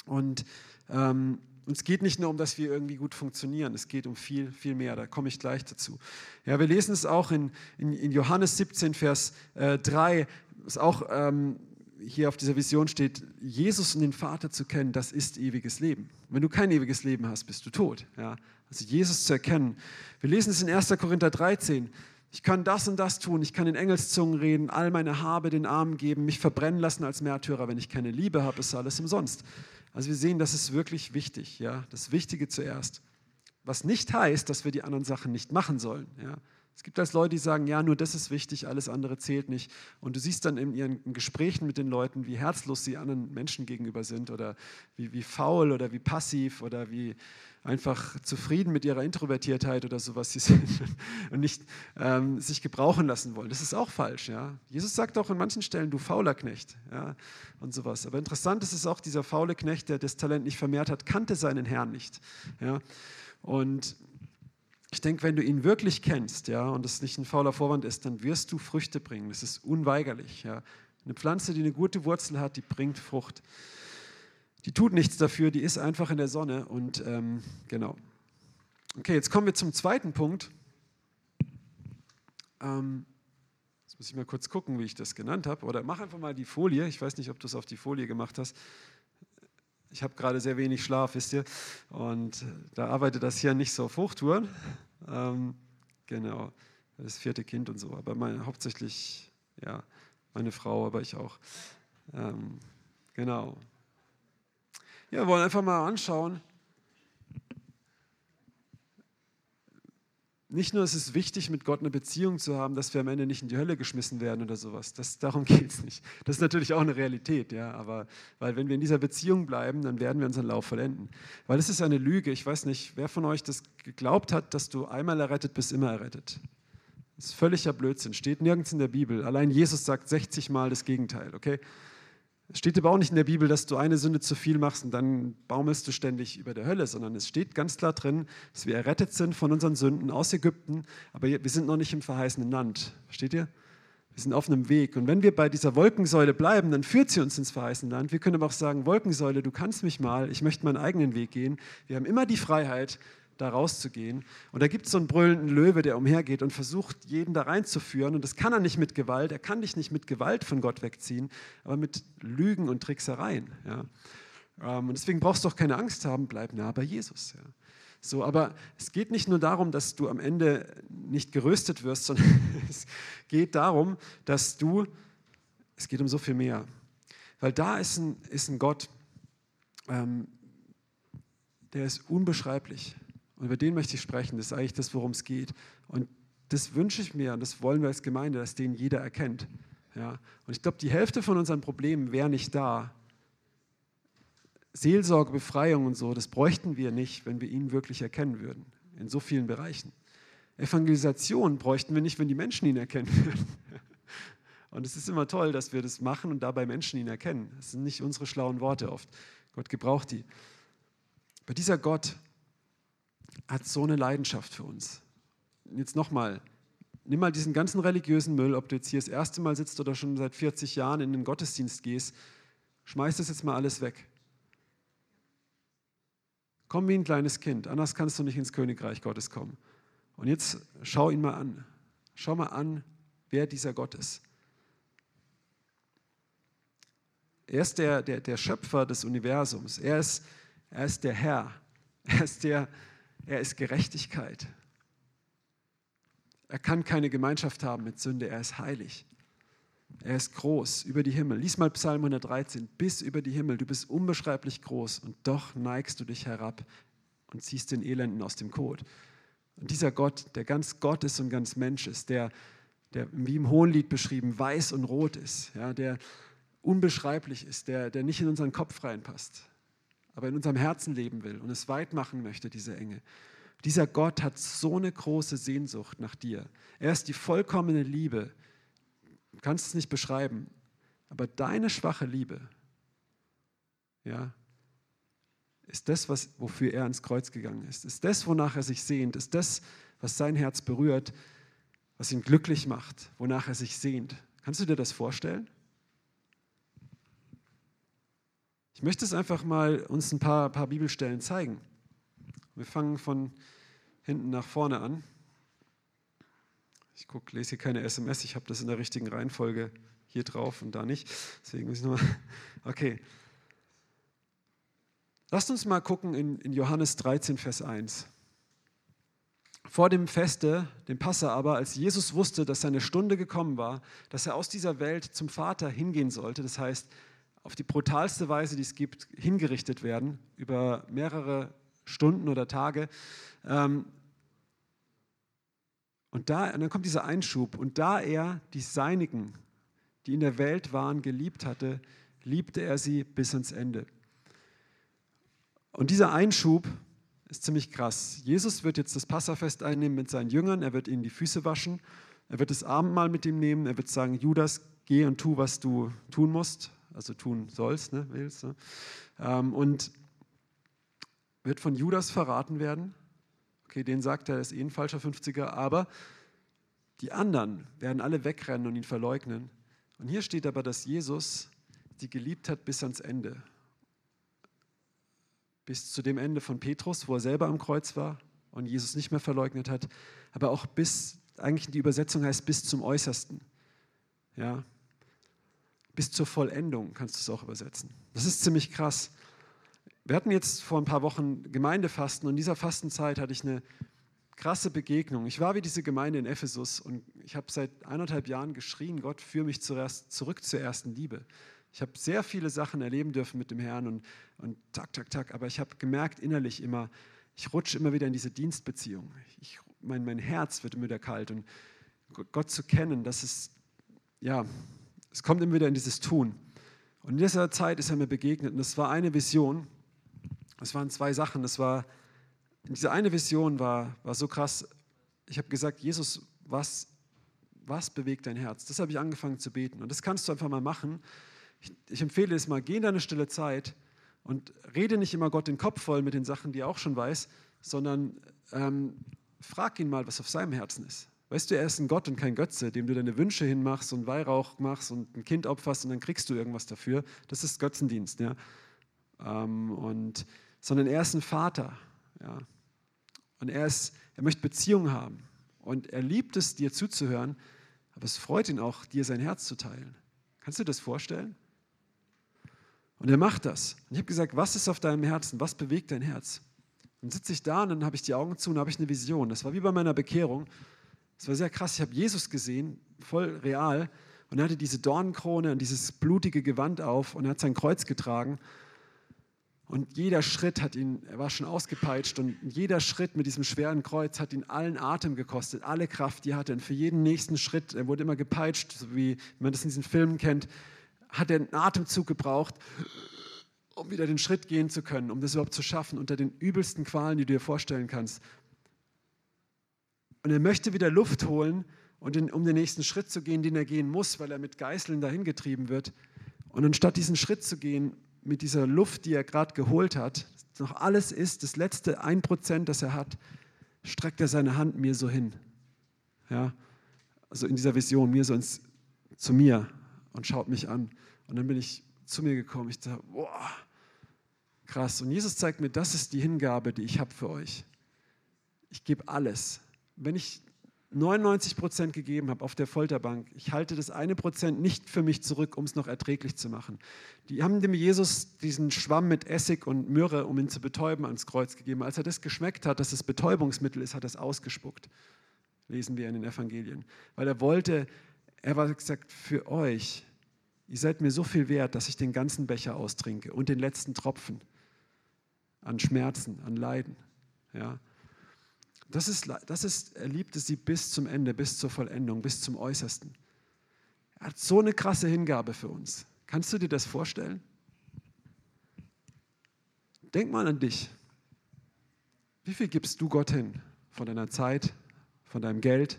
Und ähm, und es geht nicht nur um, dass wir irgendwie gut funktionieren, es geht um viel, viel mehr. Da komme ich gleich dazu. Ja, wir lesen es auch in, in, in Johannes 17, Vers äh, 3, was auch ähm, hier auf dieser Vision steht, Jesus und den Vater zu kennen, das ist ewiges Leben. Wenn du kein ewiges Leben hast, bist du tot. Ja? Also Jesus zu erkennen. Wir lesen es in 1. Korinther 13. Ich kann das und das tun, ich kann in Engelszungen reden, all meine Habe den Armen geben, mich verbrennen lassen als Märtyrer. Wenn ich keine Liebe habe, ist alles umsonst. Also wir sehen, das ist wirklich wichtig, ja, das Wichtige zuerst. Was nicht heißt, dass wir die anderen Sachen nicht machen sollen, ja, Es gibt als Leute, die sagen, ja, nur das ist wichtig, alles andere zählt nicht. Und du siehst dann in ihren Gesprächen mit den Leuten, wie herzlos sie anderen Menschen gegenüber sind oder wie, wie faul oder wie passiv oder wie einfach zufrieden mit ihrer Introvertiertheit oder sowas sie sind (laughs) und nicht ähm, sich gebrauchen lassen wollen. Das ist auch falsch. Ja? Jesus sagt auch an manchen Stellen, du fauler Knecht ja? und sowas. Aber interessant ist es auch, dieser faule Knecht, der das Talent nicht vermehrt hat, kannte seinen Herrn nicht. Ja? Und ich denke, wenn du ihn wirklich kennst, ja, und es nicht ein fauler Vorwand ist, dann wirst du Früchte bringen. Das ist unweigerlich. Ja. Eine Pflanze, die eine gute Wurzel hat, die bringt Frucht. Die tut nichts dafür, die ist einfach in der Sonne und ähm, genau. Okay, jetzt kommen wir zum zweiten Punkt. Ähm, jetzt muss ich mal kurz gucken, wie ich das genannt habe. Oder mach einfach mal die Folie. Ich weiß nicht, ob du es auf die Folie gemacht hast. Ich habe gerade sehr wenig Schlaf, wisst ihr. Und da arbeitet das hier nicht so auf Hochtouren. Ähm, genau, das vierte Kind und so. Aber mein, hauptsächlich, ja, meine Frau, aber ich auch. Ähm, genau. Ja, wir wollen einfach mal anschauen, nicht nur ist es wichtig, mit Gott eine Beziehung zu haben, dass wir am Ende nicht in die Hölle geschmissen werden oder sowas. Das, darum geht es nicht. Das ist natürlich auch eine Realität, ja. Aber weil wenn wir in dieser Beziehung bleiben, dann werden wir unseren Lauf vollenden. Weil es ist eine Lüge. Ich weiß nicht, wer von euch das geglaubt hat, dass du einmal errettet bist, immer errettet. Das ist völliger Blödsinn. Steht nirgends in der Bibel. Allein Jesus sagt 60 Mal das Gegenteil, okay? Es steht aber auch nicht in der Bibel, dass du eine Sünde zu viel machst und dann baumelst du ständig über der Hölle, sondern es steht ganz klar drin, dass wir errettet sind von unseren Sünden aus Ägypten, aber wir sind noch nicht im verheißenen Land. Versteht ihr? Wir sind auf einem Weg. Und wenn wir bei dieser Wolkensäule bleiben, dann führt sie uns ins verheißene Land. Wir können aber auch sagen, Wolkensäule, du kannst mich mal, ich möchte meinen eigenen Weg gehen. Wir haben immer die Freiheit, da rauszugehen. Und da gibt es so einen brüllenden Löwe, der umhergeht und versucht, jeden da reinzuführen. Und das kann er nicht mit Gewalt. Er kann dich nicht mit Gewalt von Gott wegziehen, aber mit Lügen und Tricksereien. Ja. Ähm, und deswegen brauchst du auch keine Angst haben, bleib nah bei Jesus. Ja. So, aber es geht nicht nur darum, dass du am Ende nicht geröstet wirst, sondern (laughs) es geht darum, dass du, es geht um so viel mehr. Weil da ist ein, ist ein Gott, ähm, der ist unbeschreiblich. Und über den möchte ich sprechen. Das ist eigentlich das, worum es geht. Und das wünsche ich mir und das wollen wir als Gemeinde, dass den jeder erkennt. Ja? Und ich glaube, die Hälfte von unseren Problemen wäre nicht da. Seelsorge, Befreiung und so, das bräuchten wir nicht, wenn wir ihn wirklich erkennen würden. In so vielen Bereichen. Evangelisation bräuchten wir nicht, wenn die Menschen ihn erkennen würden. (laughs) Und es ist immer toll, dass wir das machen und dabei Menschen ihn erkennen. Das sind nicht unsere schlauen Worte oft. Gott gebraucht die. Aber dieser Gott, hat so eine Leidenschaft für uns. Jetzt nochmal, nimm mal diesen ganzen religiösen Müll, ob du jetzt hier das erste Mal sitzt oder schon seit 40 Jahren in den Gottesdienst gehst, schmeiß das jetzt mal alles weg. Komm wie ein kleines Kind, anders kannst du nicht ins Königreich Gottes kommen. Und jetzt schau ihn mal an. Schau mal an, wer dieser Gott ist. Er ist der, der, der Schöpfer des Universums. Er ist, er ist der Herr. Er ist der, er ist Gerechtigkeit. Er kann keine Gemeinschaft haben mit Sünde. Er ist heilig. Er ist groß über die Himmel. Lies mal Psalm 113. Bis über die Himmel. Du bist unbeschreiblich groß und doch neigst du dich herab und ziehst den Elenden aus dem Kot. Und dieser Gott, der ganz Gott ist und ganz Mensch ist, der, der wie im Hohenlied beschrieben, weiß und rot ist, ja, der unbeschreiblich ist, der, der nicht in unseren Kopf reinpasst, aber in unserem Herzen leben will und es weit machen möchte, diese Enge. Dieser Gott hat so eine große Sehnsucht nach dir. Er ist die vollkommene Liebe. Du kannst es nicht beschreiben, aber deine schwache Liebe, ja, ist das, was, wofür er ans Kreuz gegangen ist. Ist das, wonach er sich sehnt. Ist das, was sein Herz berührt, was ihn glücklich macht, wonach er sich sehnt. Kannst du dir das vorstellen? Ich möchte es einfach mal uns ein paar, paar Bibelstellen zeigen. Wir fangen von hinten nach vorne an. Ich guck, lese hier keine SMS, ich habe das in der richtigen Reihenfolge hier drauf und da nicht. Deswegen muss ich nochmal. (laughs) Okay. Lasst uns mal gucken in, in Johannes 13, Vers 1. Vor dem Feste, dem Passa aber, als Jesus wusste, dass seine Stunde gekommen war, dass er aus dieser Welt zum Vater hingehen sollte, das heißt, auf die brutalste Weise, die es gibt, hingerichtet werden, über mehrere Stunden oder Tage. Ähm, Und, da, und dann kommt dieser Einschub. Und da er die Seinigen, die in der Welt waren, geliebt hatte, liebte er sie bis ans Ende. Und dieser Einschub ist ziemlich krass. Jesus wird jetzt das Passafest einnehmen mit seinen Jüngern, er wird ihnen die Füße waschen, er wird das Abendmahl mit ihm nehmen, er wird sagen, Judas, geh und tu, was du tun musst, also tun sollst, ne, willst. Ne? Ähm, und wird von Judas verraten werden. Okay, den sagt er, ist eh ein falscher 50er, aber die anderen werden alle wegrennen und ihn verleugnen. Und hier steht aber, dass Jesus die geliebt hat bis ans Ende. Bis zu dem Ende von Petrus, wo er selber am Kreuz war und Jesus nicht mehr verleugnet hat, aber auch bis, eigentlich die Übersetzung heißt bis zum Äußersten. Ja, bis zur Vollendung kannst du es auch übersetzen. Das ist ziemlich krass. Wir hatten jetzt vor ein paar Wochen Gemeindefasten und in dieser Fastenzeit hatte ich eine krasse Begegnung. Ich war wie diese Gemeinde in Ephesus und ich habe seit eineinhalb Jahren geschrien, Gott, führe mich zuerst, zurück zur ersten Liebe. Ich habe sehr viele Sachen erleben dürfen mit dem Herrn und, und tak, tak, tak, aber ich habe gemerkt innerlich immer, ich rutsche immer wieder in diese Dienstbeziehung. Ich, mein, mein Herz wird immer wieder kalt und Gott zu kennen, das ist, ja, es kommt immer wieder in dieses Tun. Und in dieser Zeit ist er mir begegnet und das war eine Vision. Es waren zwei Sachen. Das war, diese eine Vision war, war so krass. Ich habe gesagt, Jesus, was, was bewegt dein Herz? Das habe ich angefangen zu beten. Und das kannst du einfach mal machen. Ich, ich empfehle es mal, geh in deine stille Zeit und rede nicht immer Gott den Kopf voll mit den Sachen, die er auch schon weiß, sondern ähm, frag ihn mal, was auf seinem Herzen ist. Weißt du, er ist ein Gott und kein Götze, dem du deine Wünsche hinmachst und Weihrauch machst und ein Kind opferst und dann kriegst du irgendwas dafür. Das ist Götzendienst. Ja? Ähm, und, sondern er ist ein Vater. Ja? Und er, ist, er möchte Beziehung haben. Und er liebt es, dir zuzuhören, aber es freut ihn auch, dir sein Herz zu teilen. Kannst du dir das vorstellen? Und er macht das. Und ich habe gesagt, was ist auf deinem Herzen? Was bewegt dein Herz? Dann sitze ich da und dann habe ich die Augen zu und habe ich eine Vision. Das war wie bei meiner Bekehrung. Es war sehr krass. Ich habe Jesus gesehen, voll real. Und er hatte diese Dornenkrone und dieses blutige Gewand auf und er hat sein Kreuz getragen. Und jeder Schritt hat ihn, er war schon ausgepeitscht und jeder Schritt mit diesem schweren Kreuz hat ihn allen Atem gekostet, alle Kraft, die er hatte. Und für jeden nächsten Schritt, er wurde immer gepeitscht, so wie man das in diesen Filmen kennt, hat er einen Atemzug gebraucht, um wieder den Schritt gehen zu können, um das überhaupt zu schaffen, unter den übelsten Qualen, die du dir vorstellen kannst. Und er möchte wieder Luft holen, und um den nächsten Schritt zu gehen, den er gehen muss, weil er mit Geißeln dahin getrieben wird. Und anstatt diesen Schritt zu gehen mit dieser Luft, die er gerade geholt hat, noch alles ist, das letzte ein Prozent, das er hat, streckt er seine Hand mir so hin. Ja, also in dieser Vision, mir so ins, zu mir und schaut mich an. Und dann bin ich zu mir gekommen. Ich dachte, boah, krass. Und Jesus zeigt mir, das ist die Hingabe, die ich habe für euch. Ich gebe alles wenn ich 99 Prozent gegeben habe auf der Folterbank, ich halte das eine Prozent nicht für mich zurück, um es noch erträglich zu machen. Die haben dem Jesus diesen Schwamm mit Essig und Myrrhe, um ihn zu betäuben, ans Kreuz gegeben. Als er das geschmeckt hat, dass es Betäubungsmittel ist, hat er es ausgespuckt. Lesen wir in den Evangelien. Weil er wollte, er war gesagt, für euch, ihr seid mir so viel wert, dass ich den ganzen Becher austrinke und den letzten Tropfen an Schmerzen, an Leiden. Ja. Das ist, das ist, er liebte sie bis zum Ende, bis zur Vollendung, bis zum Äußersten. Er hat so eine krasse Hingabe für uns. Kannst du dir das vorstellen? Denk mal an dich. Wie viel gibst du Gott hin? Von deiner Zeit, von deinem Geld,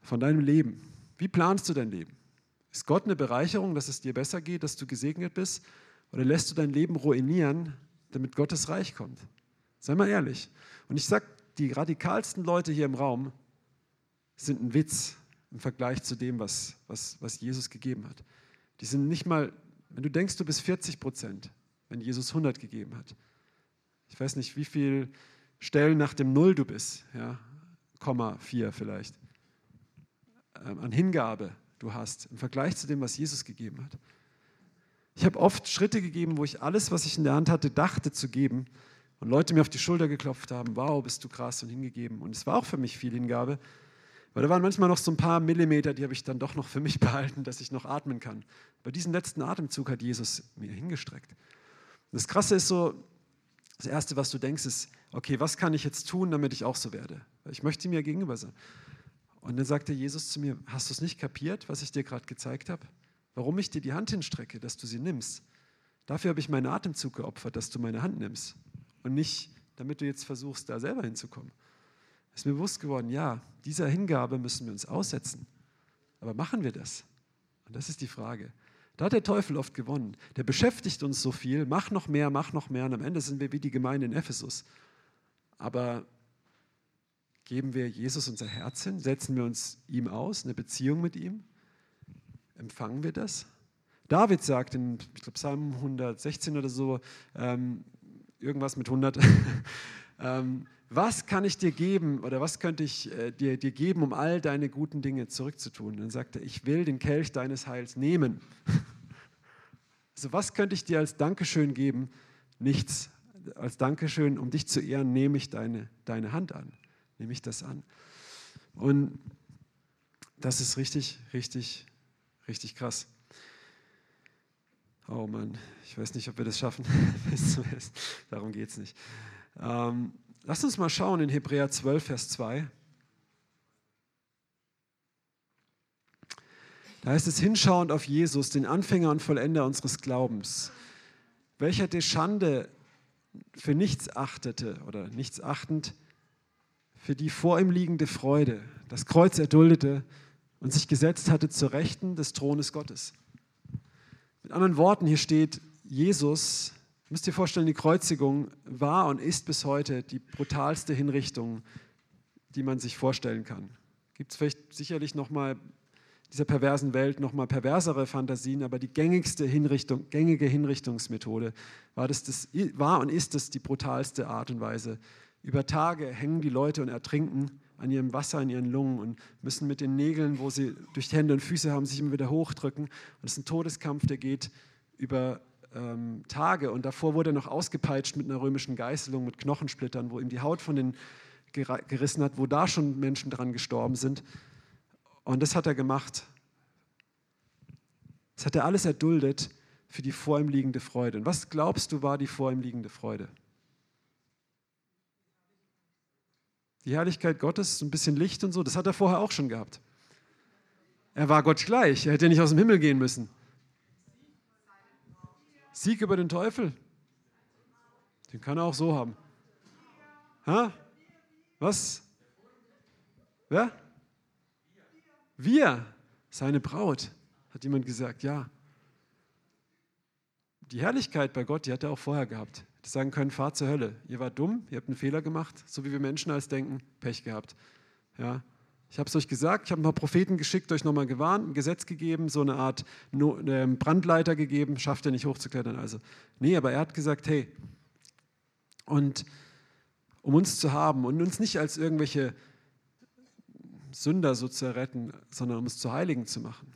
von deinem Leben? Wie planst du dein Leben? Ist Gott eine Bereicherung, dass es dir besser geht, dass du gesegnet bist? Oder lässt du dein Leben ruinieren, damit Gottes Reich kommt? Sei mal ehrlich. Und ich sage, die radikalsten Leute hier im Raum sind ein Witz im Vergleich zu dem, was, was, was Jesus gegeben hat. Die sind nicht mal, wenn du denkst, du bist 40 Prozent, wenn Jesus 100 gegeben hat. Ich weiß nicht, wie viele Stellen nach dem Null du bist, ja, Komma 4 vielleicht, ähm, an Hingabe du hast im Vergleich zu dem, was Jesus gegeben hat. Ich habe oft Schritte gegeben, wo ich alles, was ich in der Hand hatte, dachte zu geben, und Leute mir auf die Schulter geklopft haben, wow, bist du krass und hingegeben. Und es war auch für mich viel Hingabe, weil da waren manchmal noch so ein paar Millimeter, die habe ich dann doch noch für mich (laughs) behalten, dass ich noch atmen kann. Bei diesem letzten Atemzug hat Jesus mir hingestreckt. Und das Krasse ist so, Das Erste, was du denkst, ist, okay, was kann ich jetzt tun, damit ich auch so werde? Ich möchte mir gegenüber sein. Und dann sagte Jesus zu mir, hast du es nicht kapiert, was ich dir gerade gezeigt habe? Warum ich dir die Hand hinstrecke, dass du sie nimmst? Dafür habe ich meinen Atemzug geopfert, dass du meine Hand nimmst. Und nicht, damit du jetzt versuchst, da selber hinzukommen. Es ist mir bewusst geworden, ja, dieser Hingabe müssen wir uns aussetzen. Aber machen wir das? Und das ist die Frage. Da hat der Teufel oft gewonnen. Der beschäftigt uns so viel, mach noch mehr, mach noch mehr. Und am Ende sind wir wie die Gemeinde in Ephesus. Aber geben wir Jesus unser Herz hin? Setzen wir uns ihm aus, eine Beziehung mit ihm? Empfangen wir das? David sagt in, ich glaube, Psalm 116 oder so, ähm, irgendwas mit 100, (laughs) ähm, was kann ich dir geben oder was könnte ich äh, dir, dir geben, um all deine guten Dinge zurückzutun? Dann sagt er, ich will den Kelch deines Heils nehmen. (laughs) Also was könnte ich dir als Dankeschön geben? Nichts. Als Dankeschön, um dich zu ehren, nehme ich deine, deine Hand an. Nehme ich das an. Und das ist richtig, richtig, richtig krass. Oh Mann, ich weiß nicht, ob wir das schaffen. (laughs) Darum geht es nicht. Ähm, lass uns mal schauen in Hebräer 12, Vers 2. Da heißt es, hinschauend auf Jesus, den Anfänger und Vollender unseres Glaubens, welcher die Schande für nichts achtete oder nichts achtend, für die vor ihm liegende Freude das Kreuz erduldete und sich gesetzt hatte zur Rechten des Thrones Gottes. Mit anderen Worten, hier steht, Jesus, müsst ihr vorstellen, die Kreuzigung war und ist bis heute die brutalste Hinrichtung, die man sich vorstellen kann. Gibt es vielleicht sicherlich nochmal dieser perversen Welt nochmal perversere Fantasien, aber die gängigste Hinrichtung, gängige Hinrichtungsmethode war, das, das, war und ist es die brutalste Art und Weise. Über Tage hängen die Leute und ertrinken an ihrem Wasser in ihren Lungen und müssen mit den Nägeln, wo sie durch Hände und Füße haben, sich immer wieder hochdrücken. Und es ist ein Todeskampf, der geht über ähm, Tage. Und davor wurde er noch ausgepeitscht mit einer römischen Geißelung, mit Knochensplittern, wo ihm die Haut von den gerissen hat, wo da schon Menschen dran gestorben sind. Und das hat er gemacht. Das hat er alles erduldet für die vor ihm liegende Freude. Und was glaubst du war die vor ihm liegende Freude? Die Herrlichkeit Gottes, ein bisschen Licht und so, das hat er vorher auch schon gehabt. Er war Gott gleich, er hätte nicht aus dem Himmel gehen müssen. Sieg über den Teufel, den kann er auch so haben. Ha? Was? Wer? Wir, seine Braut, hat jemand gesagt, ja. Die Herrlichkeit bei Gott, die hat er auch vorher gehabt die sagen können, fahrt zur Hölle. Ihr wart dumm, ihr habt einen Fehler gemacht, so wie wir Menschen als denken, Pech gehabt. Ja. Ich habe es euch gesagt, ich habe ein paar Propheten geschickt, euch nochmal gewarnt, ein Gesetz gegeben, so eine Art ähm, Brandleiter gegeben, schafft ihr nicht hochzuklettern. Also, nee, aber er hat gesagt, hey, und um uns zu haben und uns nicht als irgendwelche Sünder so zu erretten, sondern um uns zu Heiligen zu machen.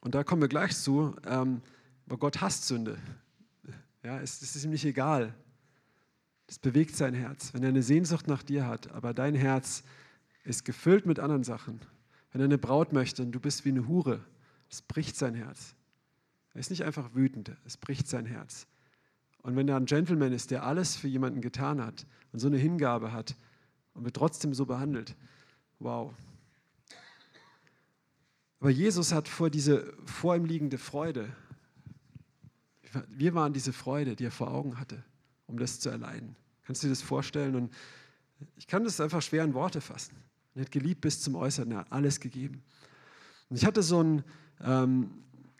Und da kommen wir gleich zu, ähm, aber Gott hasst Sünde. Ja, es, es ist ihm nicht egal. Das bewegt sein Herz. Wenn er eine Sehnsucht nach dir hat, aber dein Herz ist gefüllt mit anderen Sachen. Wenn er eine Braut möchte und du bist wie eine Hure, es bricht sein Herz. Er ist nicht einfach wütend, es bricht sein Herz. Und wenn er ein Gentleman ist, der alles für jemanden getan hat und so eine Hingabe hat und wird trotzdem so behandelt, wow. Aber Jesus hat vor diese vor ihm liegende Freude wir waren diese Freude, die er vor Augen hatte, um das zu erleiden. Kannst du dir das vorstellen? Und ich kann das einfach schwer in Worte fassen. Er hat geliebt bis zum Äußeren, er hat alles gegeben. Und ich hatte so ein, ähm,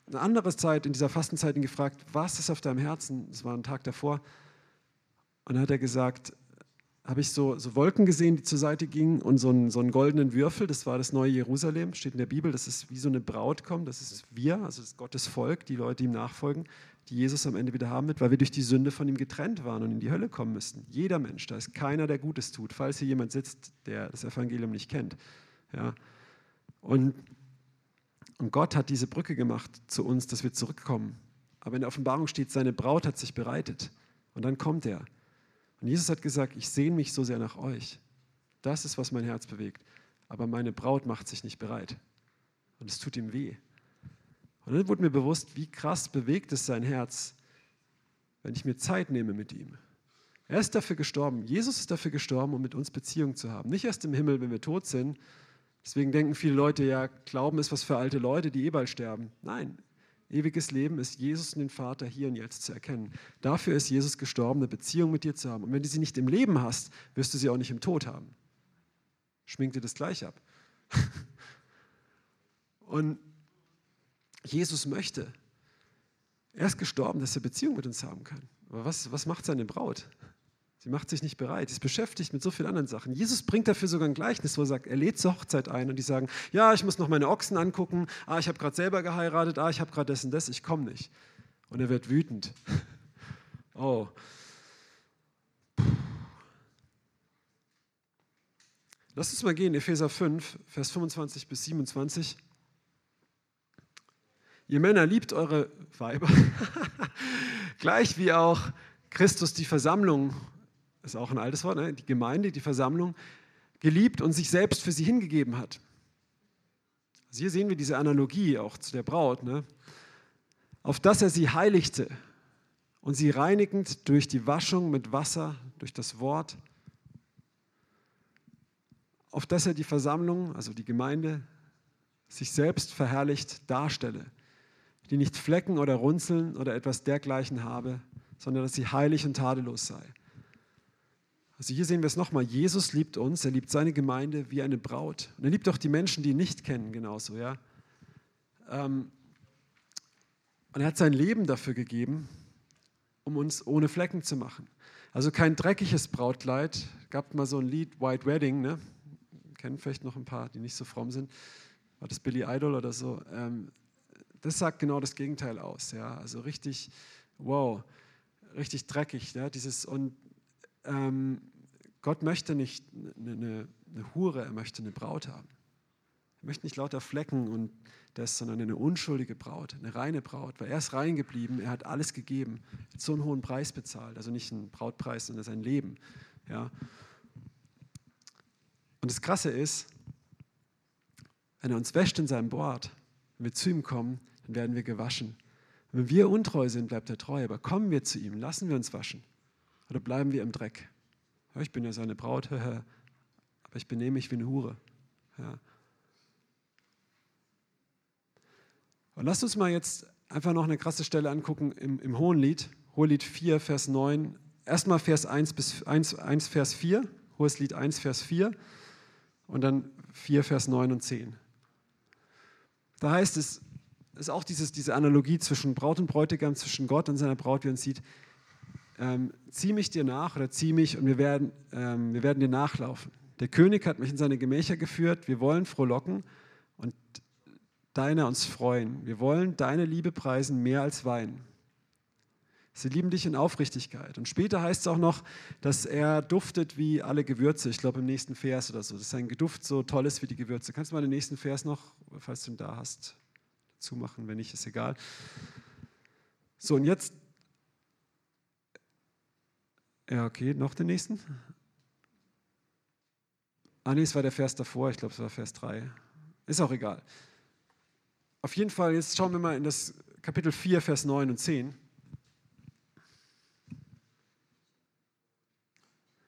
eine andere Zeit in dieser Fastenzeit ihn gefragt, was ist auf deinem Herzen? Das war ein Tag davor. Und dann hat er gesagt, habe ich so, so, Wolken gesehen, die zur Seite gingen und so einen, so einen, goldenen Würfel, das war das neue Jerusalem, steht in der Bibel, das ist wie so eine Braut kommt, das ist wir, also das Gottes Volk, die Leute, die ihm nachfolgen die Jesus am Ende wieder haben wird, weil wir durch die Sünde von ihm getrennt waren und in die Hölle kommen müssten. Jeder Mensch, da ist keiner, der Gutes tut, falls hier jemand sitzt, der das Evangelium nicht kennt. Ja. Und, und Gott hat diese Brücke gemacht zu uns, dass wir zurückkommen. Aber in der Offenbarung steht, seine Braut hat sich bereitet. Und dann kommt er. Und Jesus hat gesagt, ich sehne mich so sehr nach euch. Das ist, was mein Herz bewegt. Aber meine Braut macht sich nicht bereit. Und es tut ihm weh. Und dann wurde mir bewusst, wie krass bewegt es sein Herz, wenn ich mir Zeit nehme mit ihm. Er ist dafür gestorben. Jesus ist dafür gestorben, um mit uns Beziehung zu haben. Nicht erst im Himmel, wenn wir tot sind. Deswegen denken viele Leute, ja, Glauben ist was für alte Leute, die eh bald sterben. Nein, ewiges Leben ist Jesus und den Vater hier und jetzt zu erkennen. Dafür ist Jesus gestorben, eine Beziehung mit dir zu haben. Und wenn du sie nicht im Leben hast, wirst du sie auch nicht im Tod haben. Schminkt dir das gleich ab. (laughs) und Jesus möchte, er ist gestorben, dass er Beziehung mit uns haben kann. Aber was, was macht seine Braut? Sie macht sich nicht bereit, sie ist beschäftigt mit so vielen anderen Sachen. Jesus bringt dafür sogar ein Gleichnis, wo er sagt, er lädt zur Hochzeit ein und die sagen, ja, ich muss noch meine Ochsen angucken, ah, ich habe gerade selber geheiratet, ah, ich habe gerade das und das, ich komme nicht. Und er wird wütend. (laughs) Oh. Lass uns mal gehen, Epheser 5, Vers 25 bis 27. Ihr Männer liebt eure Weiber, (laughs) gleich wie auch Christus die Versammlung ist auch ein altes Wort, ne? die Gemeinde, die Versammlung, geliebt und sich selbst für sie hingegeben hat. Also hier sehen wir diese Analogie auch zu der Braut, ne? auf dass er sie heiligte und sie reinigend durch die Waschung mit Wasser, durch das Wort, auf dass er die Versammlung, also die Gemeinde, sich selbst verherrlicht darstelle, die nicht Flecken oder Runzeln oder etwas dergleichen habe, sondern dass sie heilig und tadellos sei. Also hier sehen wir es nochmal. Jesus liebt uns, er liebt seine Gemeinde wie eine Braut. Und er liebt auch die Menschen, die ihn nicht kennen, genauso. Ja? Ähm, und er hat sein Leben dafür gegeben, um uns ohne Flecken zu machen. Also kein dreckiges Brautkleid. Gab mal so ein Lied, White Wedding, ne? kennen vielleicht noch ein paar, die nicht so fromm sind. War das Billy Idol oder so? Ähm, das sagt genau das Gegenteil aus. Ja? Also richtig, wow, richtig dreckig. Ja? Dieses, und ähm, Gott möchte nicht eine, eine, eine Hure, er möchte eine Braut haben. Er möchte nicht lauter Flecken und das, sondern eine unschuldige Braut, eine reine Braut, weil er ist rein geblieben, er hat alles gegeben, hat so einen hohen Preis bezahlt, also nicht einen Brautpreis, sondern sein Leben. Ja. Und das Krasse ist, wenn er uns wäscht in seinem Bord, wenn wir zu ihm kommen, dann werden wir gewaschen. Wenn wir untreu sind, bleibt er treu, aber kommen wir zu ihm, lassen wir uns waschen. Oder bleiben wir im Dreck? Ich bin ja seine Braut, (laughs) aber ich benehme mich wie eine Hure. Und lasst uns mal jetzt einfach noch eine krasse Stelle angucken im, im Hohenlied, Hohelied 4, Vers 9. Erstmal Vers 1 bis 1, 1, Vers 4, Hohes Lied 1, Vers 4 und dann 4, Vers 9 und 10. Da heißt es, ist auch dieses, diese Analogie zwischen Braut und Bräutigam, zwischen Gott und seiner Braut, wie man sieht ähm, zieh mich dir nach oder zieh mich und wir werden, ähm, wir werden dir nachlaufen. Der König hat mich in seine Gemächer geführt, wir wollen frohlocken und deiner uns freuen. Wir wollen deine Liebe preisen mehr als Wein. Sie lieben dich in Aufrichtigkeit. Und später heißt es auch noch, dass er duftet wie alle Gewürze. Ich glaube im nächsten Vers oder so, dass sein Geduft so toll ist wie die Gewürze. Kannst du mal den nächsten Vers noch, falls du ihn da hast, zumachen? Wenn nicht, ist egal. So, und jetzt ja, okay, noch den nächsten. Ah, nee, es war der Vers davor, ich glaube, es war Vers 3. Ist auch egal. Auf jeden Fall, jetzt schauen wir mal in das Kapitel 4, Vers 9 und 10.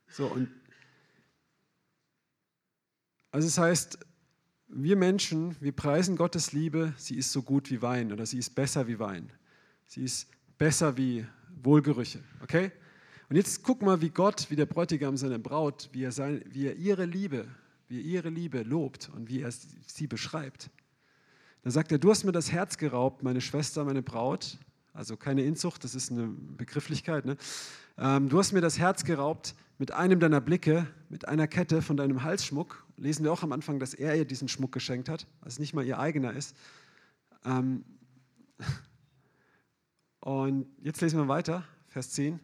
So, und also es heißt, wir Menschen, wir preisen Gottes Liebe, sie ist so gut wie Wein oder sie ist besser wie Wein. Sie ist besser wie Wohlgerüche, okay? Und jetzt guck mal, wie Gott, wie der Bräutigam seine Braut, wie er, sein, wie er ihre Liebe, wie er ihre Liebe lobt und wie er sie beschreibt. Da sagt er, du hast mir das Herz geraubt, meine Schwester, meine Braut. Also keine Inzucht, das ist eine Begrifflichkeit. Ne? Ähm, du hast mir das Herz geraubt mit einem deiner Blicke, mit einer Kette von deinem Halsschmuck. Lesen wir auch am Anfang, dass er ihr diesen Schmuck geschenkt hat, also nicht mal ihr eigener ist. Ähm, (laughs) und jetzt lesen wir weiter, Vers 10.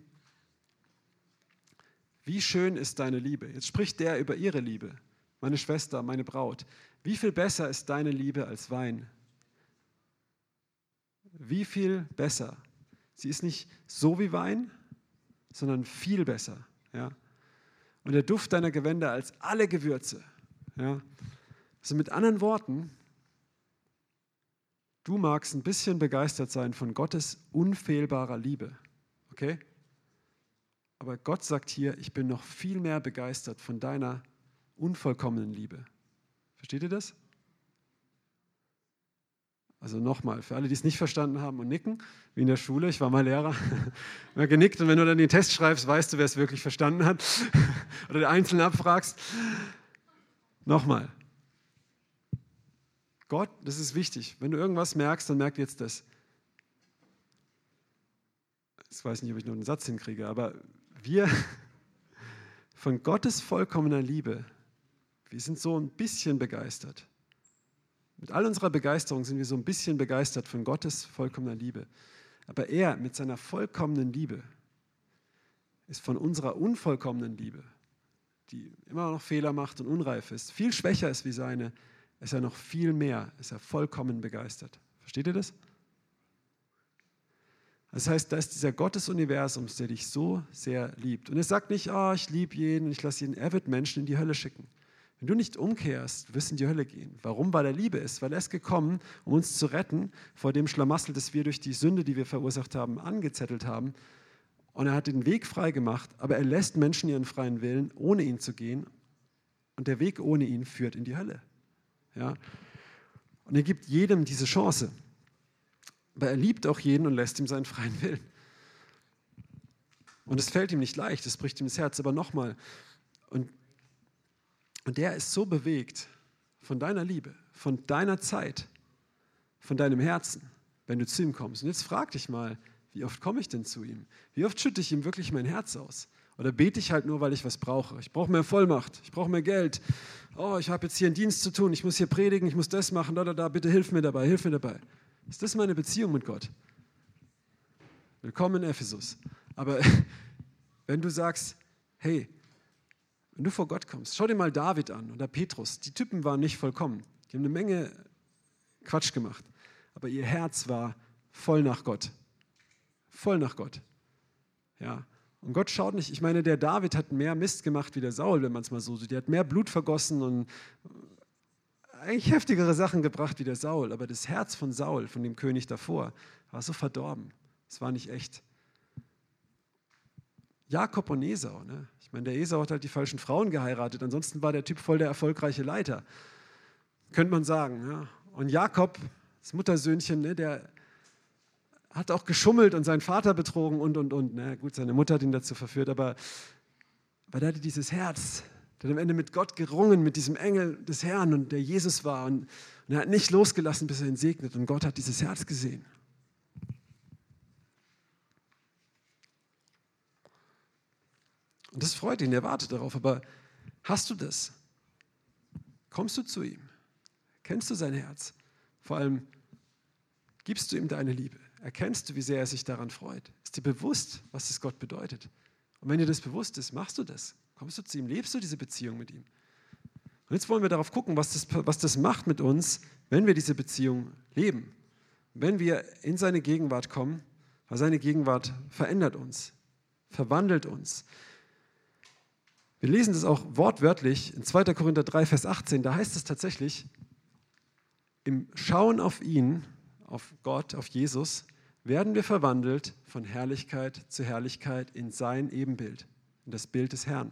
Wie schön ist deine Liebe? Jetzt spricht der über ihre Liebe, meine Schwester, meine Braut. Wie viel besser ist deine Liebe als Wein? Wie viel besser? Sie ist nicht so wie Wein, sondern viel besser. Ja? Und der Duft deiner Gewänder als alle Gewürze. Ja? Also mit anderen Worten, du magst ein bisschen begeistert sein von Gottes unfehlbarer Liebe. Okay? Aber Gott sagt hier, ich bin noch viel mehr begeistert von deiner unvollkommenen Liebe. Versteht ihr das? Also nochmal, für alle, die es nicht verstanden haben und nicken, wie in der Schule, ich war mal Lehrer, (laughs) immer genickt und wenn du dann den Test schreibst, weißt du, wer es wirklich verstanden hat (laughs) oder der Einzelne abfragst. Nochmal. Gott, das ist wichtig. Wenn du irgendwas merkst, dann merk jetzt das. Ich weiß nicht, ob ich noch einen Satz hinkriege, aber wir (laughs) von Gottes vollkommener Liebe, wir sind so ein bisschen begeistert. Mit all unserer Begeisterung sind wir so ein bisschen begeistert von Gottes vollkommener Liebe. Aber er mit seiner vollkommenen Liebe ist von unserer unvollkommenen Liebe, die immer noch Fehler macht und unreif ist, viel schwächer ist wie seine, ist er noch viel mehr, ist er vollkommen begeistert. Versteht ihr das? Das heißt, da ist dieser Gott des Universums, der dich so sehr liebt. Und er sagt nicht, oh, ich liebe jeden, ich lasse jeden, er wird Menschen in die Hölle schicken. Wenn du nicht umkehrst, wirst du in die Hölle gehen. Warum? Weil er Liebe ist. Weil er ist gekommen, um uns zu retten vor dem Schlamassel, das wir durch die Sünde, die wir verursacht haben, angezettelt haben. Und er hat den Weg frei gemacht, aber er lässt Menschen ihren freien Willen, ohne ihn zu gehen. Und der Weg ohne ihn führt in die Hölle. Ja? Und er gibt jedem diese Chance. Aber er liebt auch jeden und lässt ihm seinen freien Willen. Und es fällt ihm nicht leicht, es bricht ihm das Herz. Aber nochmal, und und der ist so bewegt von deiner Liebe, von deiner Zeit, von deinem Herzen, wenn du zu ihm kommst. Und jetzt frag dich mal, wie oft komme ich denn zu ihm? Wie oft schütte ich ihm wirklich mein Herz aus? Oder bete ich halt nur, weil ich was brauche? Ich brauche mehr Vollmacht, ich brauche mehr Geld. Oh, ich habe jetzt hier einen Dienst zu tun, ich muss hier predigen, ich muss das machen, da, da, da, bitte hilf mir dabei, hilf mir dabei. Ist das meine Beziehung mit Gott? Willkommen in Ephesus. Aber (laughs) wenn du sagst, hey, wenn du vor Gott kommst, schau dir mal David an oder Petrus. Die Typen waren nicht vollkommen. Die haben eine Menge Quatsch gemacht. Aber ihr Herz war voll nach Gott. Voll nach Gott. Ja. Und Gott schaut nicht, ich meine, der David hat mehr Mist gemacht wie der Saul, wenn man es mal so sieht. Der hat mehr Blut vergossen und eigentlich heftigere Sachen gebracht wie der Saul. Aber das Herz von Saul, von dem König davor, war so verdorben. Es war nicht echt. Jakob und Esau. Ne? Ich meine, der Esau hat halt die falschen Frauen geheiratet, ansonsten war der Typ voll der erfolgreiche Leiter. Könnte man sagen. Ja? Und Jakob, das Muttersöhnchen, ne, der hat auch geschummelt und seinen Vater betrogen und, und, und. Ne? Gut, seine Mutter hat ihn dazu verführt, aber, aber der hatte dieses Herz. Der hat am Ende mit Gott gerungen, mit diesem Engel des Herrn und der Jesus war. Und, und er hat nicht losgelassen, bis er ihn segnet. Und Gott hat dieses Herz gesehen. Und das freut ihn, er wartet darauf. Aber hast du das? Kommst du zu ihm? Kennst du sein Herz? Vor allem, gibst du ihm deine Liebe? Erkennst du, wie sehr er sich daran freut? Ist dir bewusst, was es Gott bedeutet? Und wenn dir das bewusst ist, machst du das? Kommst du zu ihm? Lebst du diese Beziehung mit ihm? Und jetzt wollen wir darauf gucken, was das, was das macht mit uns, wenn wir diese Beziehung leben. Wenn wir in seine Gegenwart kommen, weil seine Gegenwart verändert uns, verwandelt uns. Wir lesen das auch wortwörtlich in 2. Korinther 3, Vers 18. Da heißt es tatsächlich, im Schauen auf ihn, auf Gott, auf Jesus, werden wir verwandelt von Herrlichkeit zu Herrlichkeit in sein Ebenbild, in das Bild des Herrn.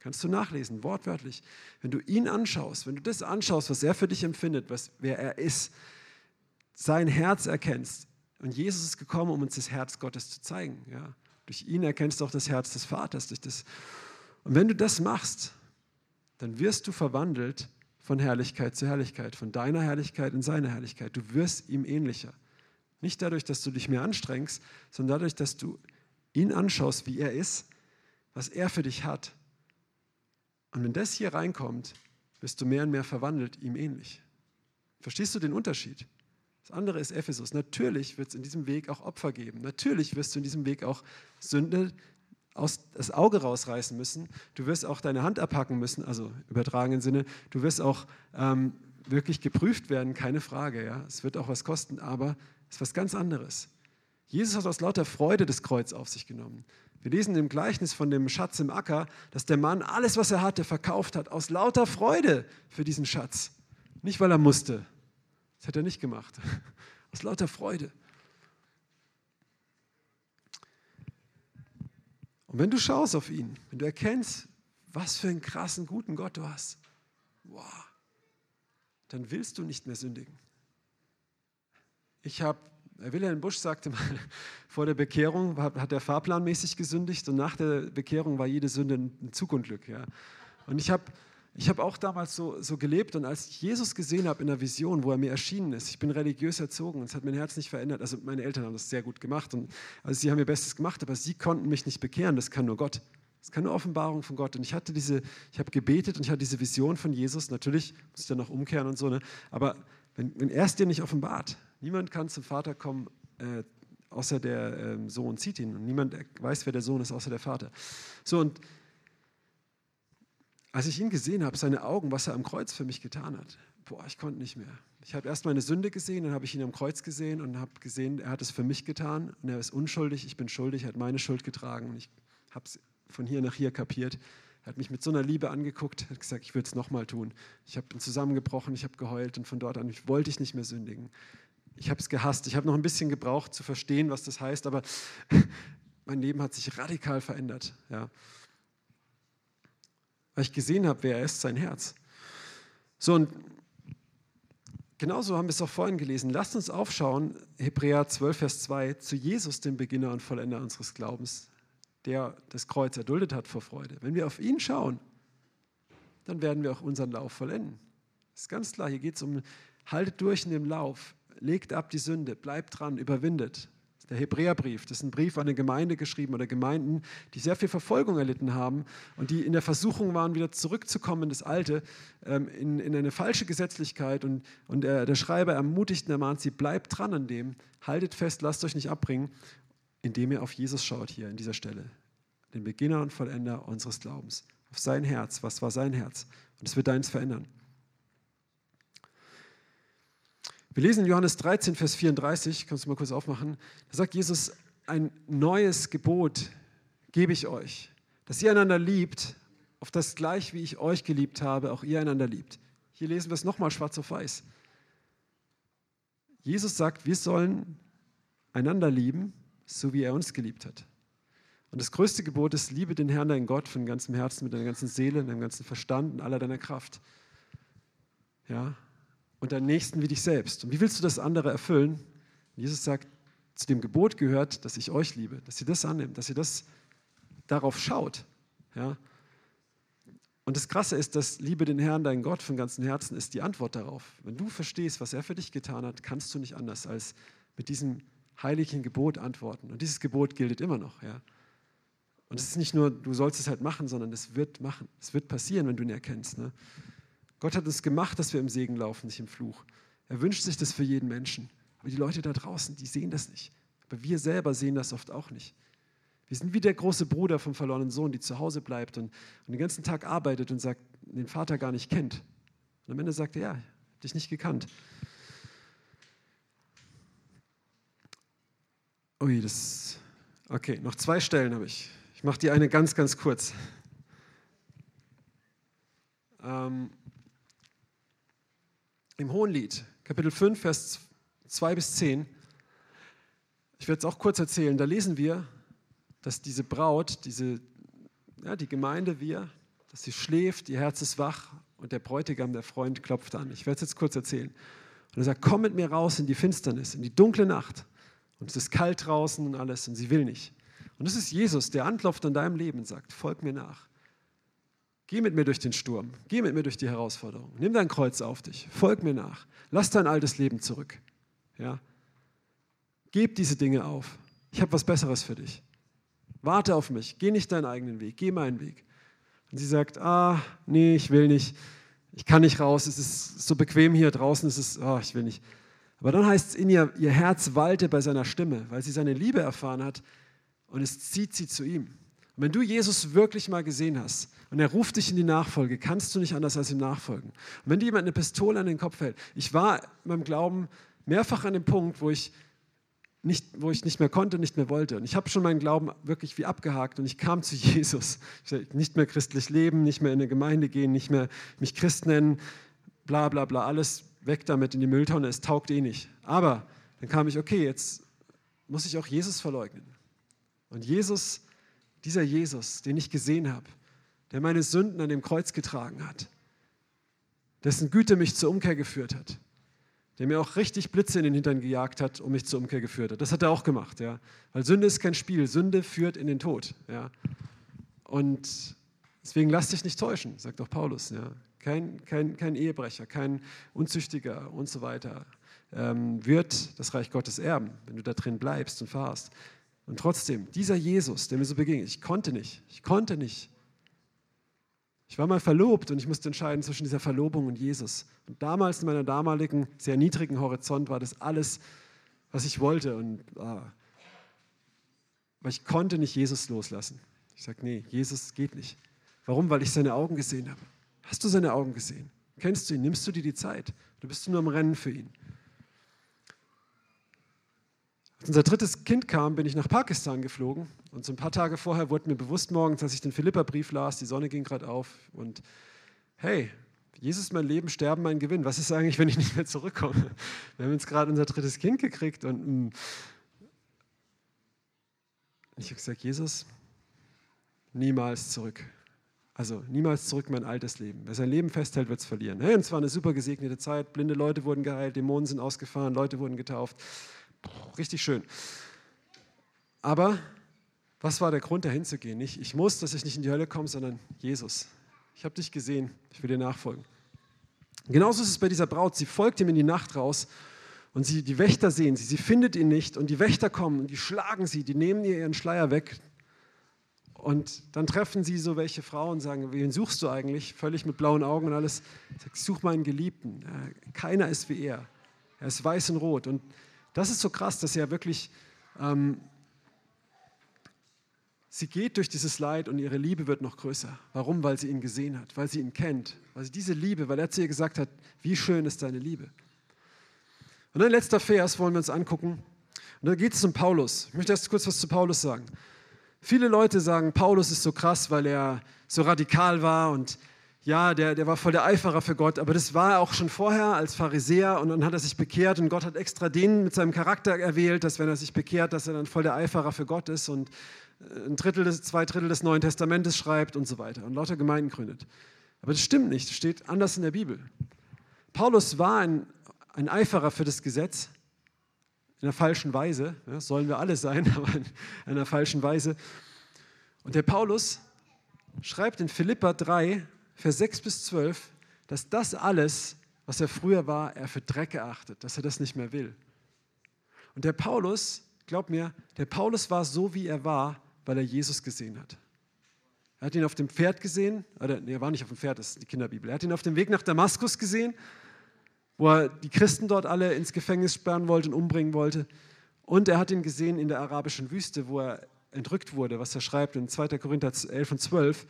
Kannst du nachlesen, wortwörtlich. Wenn du ihn anschaust, wenn du das anschaust, was er für dich empfindet, was, wer er ist, sein Herz erkennst. Und Jesus ist gekommen, um uns das Herz Gottes zu zeigen. Ja? Durch ihn erkennst du auch das Herz des Vaters, durch das und wenn du das machst, dann wirst du verwandelt von Herrlichkeit zu Herrlichkeit, von deiner Herrlichkeit in seine Herrlichkeit. Du wirst ihm ähnlicher. Nicht dadurch, dass du dich mehr anstrengst, sondern dadurch, dass du ihn anschaust, wie er ist, was er für dich hat. Und wenn das hier reinkommt, wirst du mehr und mehr verwandelt, ihm ähnlich. Verstehst du den Unterschied? Das andere ist Ephesus. Natürlich wird es in diesem Weg auch Opfer geben. Natürlich wirst du in diesem Weg auch Sünde aus, das Auge rausreißen müssen. Du wirst auch deine Hand abhacken müssen, also übertragenen Sinne. Du wirst auch ähm, wirklich geprüft werden, keine Frage. Ja? Es wird auch was kosten, aber es ist was ganz anderes. Jesus hat aus lauter Freude das Kreuz auf sich genommen. Wir lesen im Gleichnis von dem Schatz im Acker, dass der Mann alles, was er hatte, verkauft hat, aus lauter Freude für diesen Schatz. Nicht, weil er musste. Das hätte er nicht gemacht. (laughs) Aus lauter Freude. Und wenn du schaust auf ihn, wenn du erkennst, was für einen krassen, guten Gott du hast, wow, dann willst du nicht mehr sündigen. Ich habe, Wilhelm Busch sagte mal, (laughs) vor der Bekehrung hat er fahrplanmäßig gesündigt und nach der Bekehrung war jede Sünde ein Zugunglück. Ja. Und ich habe ich habe auch damals so, so gelebt und als ich Jesus gesehen habe in der Vision, wo er mir erschienen ist, ich bin religiös erzogen und es hat mein Herz nicht verändert. Also meine Eltern haben das sehr gut gemacht und also sie haben ihr Bestes gemacht, aber sie konnten mich nicht bekehren. Das kann nur Gott. Das kann nur Offenbarung von Gott. Und ich hatte diese, ich habe gebetet und ich hatte diese Vision von Jesus. Natürlich muss ich dann noch umkehren und so, ne? aber wenn, wenn er es dir nicht offenbart, niemand kann zum Vater kommen, äh, außer der äh, Sohn zieht ihn. Und niemand weiß, wer der Sohn ist, außer der Vater. So und als ich ihn gesehen habe, seine Augen, was er am Kreuz für mich getan hat, boah, ich konnte nicht mehr. Ich habe erst meine Sünde gesehen, dann habe ich ihn am Kreuz gesehen und habe gesehen, er hat es für mich getan und er ist unschuldig, ich bin schuldig, er hat meine Schuld getragen und ich habe es von hier nach hier kapiert. Er hat mich mit so einer Liebe angeguckt, hat gesagt, ich will es nochmal tun. Ich habe zusammengebrochen, ich habe geheult und von dort an wollte ich nicht mehr sündigen. Ich habe es gehasst. Ich habe noch ein bisschen gebraucht zu verstehen, was das heißt, aber (laughs) mein Leben hat sich radikal verändert. Ja weil ich gesehen habe, wer er ist, sein Herz. So, und genauso haben wir es auch vorhin gelesen. Lasst uns aufschauen, Hebräer 12, Vers 2, zu Jesus, dem Beginner und Vollender unseres Glaubens, der das Kreuz erduldet hat vor Freude. Wenn wir auf ihn schauen, dann werden wir auch unseren Lauf vollenden. Das ist ganz klar, hier geht es um, haltet durch in dem Lauf, legt ab die Sünde, bleibt dran, überwindet der Hebräerbrief. Das ist ein Brief an eine Gemeinde geschrieben oder Gemeinden, die sehr viel Verfolgung erlitten haben und die in der Versuchung waren, wieder zurückzukommen in das Alte, ähm, in, in eine falsche Gesetzlichkeit. Und, und der, der Schreiber ermutigt und ermahnt sie, bleibt dran an dem, haltet fest, lasst euch nicht abbringen, indem ihr auf Jesus schaut hier in dieser Stelle. Den Beginner und Vollender unseres Glaubens. Auf sein Herz. Was war sein Herz? Und es wird deins verändern. Wir lesen in Johannes 13, Vers 34, kannst du mal kurz aufmachen, da sagt Jesus, ein neues Gebot gebe ich euch, dass ihr einander liebt, auf das gleich wie ich euch geliebt habe, auch ihr einander liebt. Hier lesen wir es nochmal schwarz auf weiß. Jesus sagt, wir sollen einander lieben, so wie er uns geliebt hat. Und das größte Gebot ist, liebe den Herrn, deinen Gott, von ganzem Herzen, mit deiner ganzen Seele, deinem ganzen Verstand und aller deiner Kraft. Ja, und deinen Nächsten wie dich selbst. Und wie willst du das andere erfüllen? Jesus sagt, zu dem Gebot gehört, dass ich euch liebe, dass ihr das annimmt, dass ihr das darauf schaut. Ja? Und das Krasse ist, dass Liebe den Herrn, deinen Gott von ganzem Herzen ist die Antwort darauf. Wenn du verstehst, was er für dich getan hat, kannst du nicht anders als mit diesem heiligen Gebot antworten. Und dieses Gebot gilt immer noch. Ja? Und es ist nicht nur, du sollst es halt machen, sondern es wird machen. Es wird passieren, wenn du ihn erkennst. Ne? Gott hat es gemacht, dass wir im Segen laufen, nicht im Fluch. Er wünscht sich das für jeden Menschen. Aber die Leute da draußen, die sehen das nicht. Aber wir selber sehen das oft auch nicht. Wir sind wie der große Bruder vom verlorenen Sohn, die zu Hause bleibt und, und den ganzen Tag arbeitet und sagt, den Vater gar nicht kennt. Und am Ende sagt er, ja, dich nicht gekannt. Ui, das. Okay, noch zwei Stellen habe ich. Ich mache die eine ganz, ganz kurz. Ähm, im Hohenlied, Kapitel 5, Vers 2 bis 10. Ich werde es auch kurz erzählen. Da lesen wir, dass diese Braut, diese, ja, die Gemeinde, wir, dass sie schläft, ihr Herz ist wach und der Bräutigam, der Freund, klopft an. Ich werde es jetzt kurz erzählen. Und er sagt, komm mit mir raus in die Finsternis, in die dunkle Nacht. Und es ist kalt draußen und alles und sie will nicht. Und es ist Jesus, der anklopft an deinem Leben und sagt, folg mir nach. Geh mit mir durch den Sturm. Geh mit mir durch die Herausforderung. Nimm dein Kreuz auf dich. Folg mir nach. Lass dein altes Leben zurück. Ja? Gib diese Dinge auf. Ich habe was Besseres für dich. Warte auf mich. Geh nicht deinen eigenen Weg. Geh meinen Weg. Und sie sagt: Ah, nee, ich will nicht. Ich kann nicht raus. Es ist so bequem hier draußen. Es ist, oh, ich will nicht. Aber dann heißt es in ihr, ihr Herz walte bei seiner Stimme, weil sie seine Liebe erfahren hat und es zieht sie zu ihm. Und wenn du Jesus wirklich mal gesehen hast und er ruft dich in die Nachfolge, kannst du nicht anders als ihm nachfolgen. Und wenn dir jemand eine Pistole an den Kopf hält, ich war in meinem Glauben mehrfach an dem Punkt, wo ich nicht, wo ich nicht mehr konnte, nicht mehr wollte. Und ich habe schon meinen Glauben wirklich wie abgehakt und ich kam zu (laughs) Jesus. Nicht mehr christlich leben, nicht mehr in eine Gemeinde gehen, nicht mehr mich Christ nennen, bla bla bla, alles weg damit in die Mülltonne, es taugt eh nicht. Aber dann kam ich, okay, jetzt muss ich auch Jesus verleugnen. Und Jesus dieser Jesus, den ich gesehen habe, der meine Sünden an dem Kreuz getragen hat, dessen Güte mich zur Umkehr geführt hat, der mir auch richtig Blitze in den Hintern gejagt hat und mich zur Umkehr geführt hat. Das hat er auch gemacht, ja. Weil Sünde ist kein Spiel, Sünde führt in den Tod, ja. Und deswegen lass dich nicht täuschen, sagt auch Paulus, ja. Kein, kein, kein Ehebrecher, kein Unzüchtiger und so weiter ähm, wird das Reich Gottes erben, wenn du da drin bleibst und fahrst. Und trotzdem, dieser Jesus, der mir so begegnet, ich konnte nicht, ich konnte nicht ich war mal verlobt und ich musste entscheiden zwischen dieser Verlobung und Jesus. Und damals in meiner damaligen, sehr niedrigen Horizont war das alles, was ich wollte. Und, ah, aber ich konnte nicht Jesus loslassen. Ich sage, nee, Jesus geht nicht. Warum? Weil ich seine Augen gesehen habe. Hast du seine Augen gesehen? Kennst du ihn? Nimmst du dir die Zeit? Du bist nur am Rennen für ihn. Als unser drittes Kind kam, bin ich nach Pakistan geflogen. Und so ein paar Tage vorher wurde mir bewusst morgens, als ich den Philippa-Brief las, die Sonne ging gerade auf. Und hey, Jesus mein Leben, Sterben mein Gewinn. Was ist eigentlich, wenn ich nicht mehr zurückkomme? Wir haben jetzt gerade unser drittes Kind gekriegt und hm. ich habe gesagt, Jesus, niemals zurück. Also niemals zurück in mein altes Leben. Wer sein Leben festhält, wird es verlieren. Hey, und es war eine super gesegnete Zeit. Blinde Leute wurden geheilt, Dämonen sind ausgefahren, Leute wurden getauft richtig schön. Aber was war der Grund, dahin zu gehen? Nicht, ich muss, dass ich nicht in die Hölle komme, sondern Jesus. Ich habe dich gesehen, ich will dir nachfolgen. Genauso ist es bei dieser Braut. Sie folgt ihm in die Nacht raus und sie, die Wächter sehen sie. Sie findet ihn nicht und die Wächter kommen und die schlagen sie, die nehmen ihr ihren Schleier weg. Und dann treffen sie so welche Frauen und sagen, wen suchst du eigentlich? Völlig mit blauen Augen und alles. Ich suche meinen Geliebten. Keiner ist wie er. Er ist weiß und rot. Und das ist so krass, dass er wirklich, ähm, sie geht durch dieses Leid und ihre Liebe wird noch größer. Warum? Weil sie ihn gesehen hat, weil sie ihn kennt, weil sie diese Liebe, weil er zu ihr gesagt hat, wie schön ist deine Liebe. Und ein letzter Vers wollen wir uns angucken. Und da geht es um Paulus. Ich möchte erst kurz was zu Paulus sagen. Viele Leute sagen, Paulus ist so krass, weil er so radikal war und ja, der, der war voll der Eiferer für Gott, aber das war er auch schon vorher als Pharisäer und dann hat er sich bekehrt und Gott hat extra den mit seinem Charakter erwählt, dass wenn er sich bekehrt, dass er dann voll der Eiferer für Gott ist und äh, ein Drittel des, zwei Drittel des Neuen Testamentes schreibt und so weiter und lauter Gemeinden gründet. Aber das stimmt nicht, das steht anders in der Bibel. Paulus war ein, ein Eiferer für das Gesetz, in einer falschen Weise, ja, sollen wir alle sein, (laughs) aber in einer falschen Weise. Und der Paulus schreibt in Philippa 3, Vers 6 bis 12, dass das alles, was er früher war, er für Dreck erachtet, dass er das nicht mehr will. Und der Paulus, glaub mir, der Paulus war so, wie er war, weil er Jesus gesehen hat. Er hat ihn auf dem Pferd gesehen, oder nee, er war nicht auf dem Pferd, das ist die Kinderbibel. Er hat ihn auf dem Weg nach Damaskus gesehen, wo er die Christen dort alle ins Gefängnis sperren wollte und umbringen wollte. Und er hat ihn gesehen in der arabischen Wüste, wo er entrückt wurde, was er schreibt in 2. Korinther 11 und 12.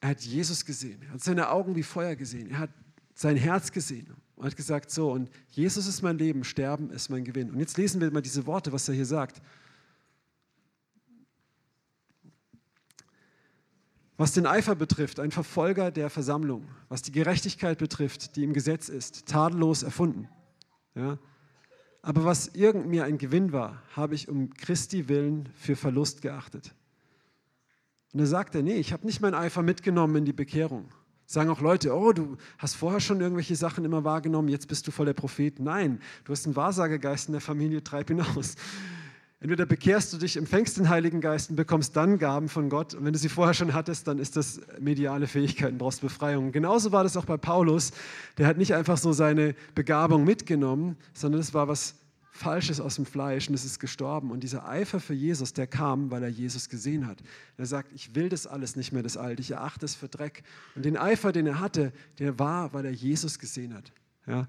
Er hat Jesus gesehen. Er hat seine Augen wie Feuer gesehen. Er hat sein Herz gesehen und hat gesagt, so, und Jesus ist mein Leben, Sterben ist mein Gewinn. Und jetzt lesen wir mal diese Worte, was er hier sagt. Was den Eifer betrifft, ein Verfolger der Versammlung. Was die Gerechtigkeit betrifft, die im Gesetz ist, tadellos erfunden. Ja? Aber was irgend mir ein Gewinn war, habe ich um Christi willen für Verlust geachtet. Und da sagt er, nee, ich habe nicht meinen Eifer mitgenommen in die Bekehrung. Sagen auch Leute, oh, du hast vorher schon irgendwelche Sachen immer wahrgenommen, jetzt bist du voll der Prophet. Nein, du hast einen Wahrsagegeist in der Familie, treib ihn aus. Entweder bekehrst du dich, empfängst den Heiligen Geist und bekommst dann Gaben von Gott. Und wenn du sie vorher schon hattest, dann ist das mediale Fähigkeiten, brauchst Befreiung. Genauso war das auch bei Paulus. Der hat nicht einfach so seine Begabung mitgenommen, sondern es war was Falsches aus dem Fleisch und es ist gestorben. Und dieser Eifer für Jesus, der kam, weil er Jesus gesehen hat. Er sagt, ich will das alles nicht mehr, das Alte, ich erachte es für Dreck. Und den Eifer, den er hatte, der war, weil er Jesus gesehen hat. Ja,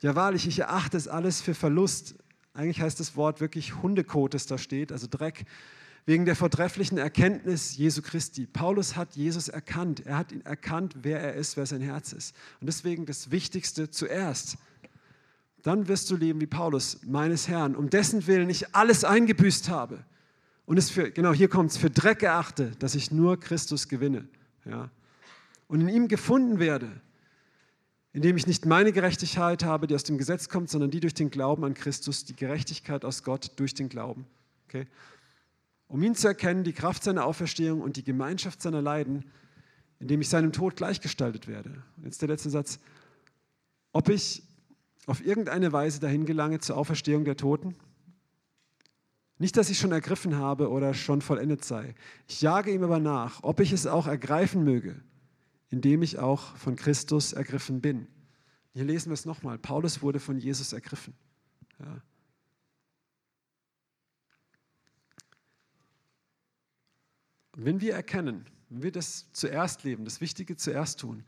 ja wahrlich, ich erachte es alles für Verlust. Eigentlich heißt das Wort wirklich Hundekot, das da steht, also Dreck, wegen der vortrefflichen Erkenntnis Jesu Christi. Paulus hat Jesus erkannt. Er hat ihn erkannt, wer er ist, wer sein Herz ist. Und deswegen das Wichtigste zuerst dann wirst du leben wie Paulus, meines Herrn, um dessen Willen ich alles eingebüßt habe. Und es für, genau hier kommt es, für Dreck erachte, dass ich nur Christus gewinne. Ja. Und in ihm gefunden werde, indem ich nicht meine Gerechtigkeit habe, die aus dem Gesetz kommt, sondern die durch den Glauben an Christus, die Gerechtigkeit aus Gott durch den Glauben. Okay? um ihn zu erkennen, die Kraft seiner Auferstehung und die Gemeinschaft seiner Leiden, indem ich seinem Tod gleichgestaltet werde. Jetzt der letzte Satz. Ob ich auf irgendeine Weise dahin gelange zur Auferstehung der Toten? Nicht, dass ich schon ergriffen habe oder schon vollendet sei. Ich jage ihm aber nach, ob ich es auch ergreifen möge, indem ich auch von Christus ergriffen bin. Hier lesen wir es nochmal. Paulus wurde von Jesus ergriffen. Ja. Wenn wir erkennen, wenn wir das zuerst leben, das Wichtige zuerst tun,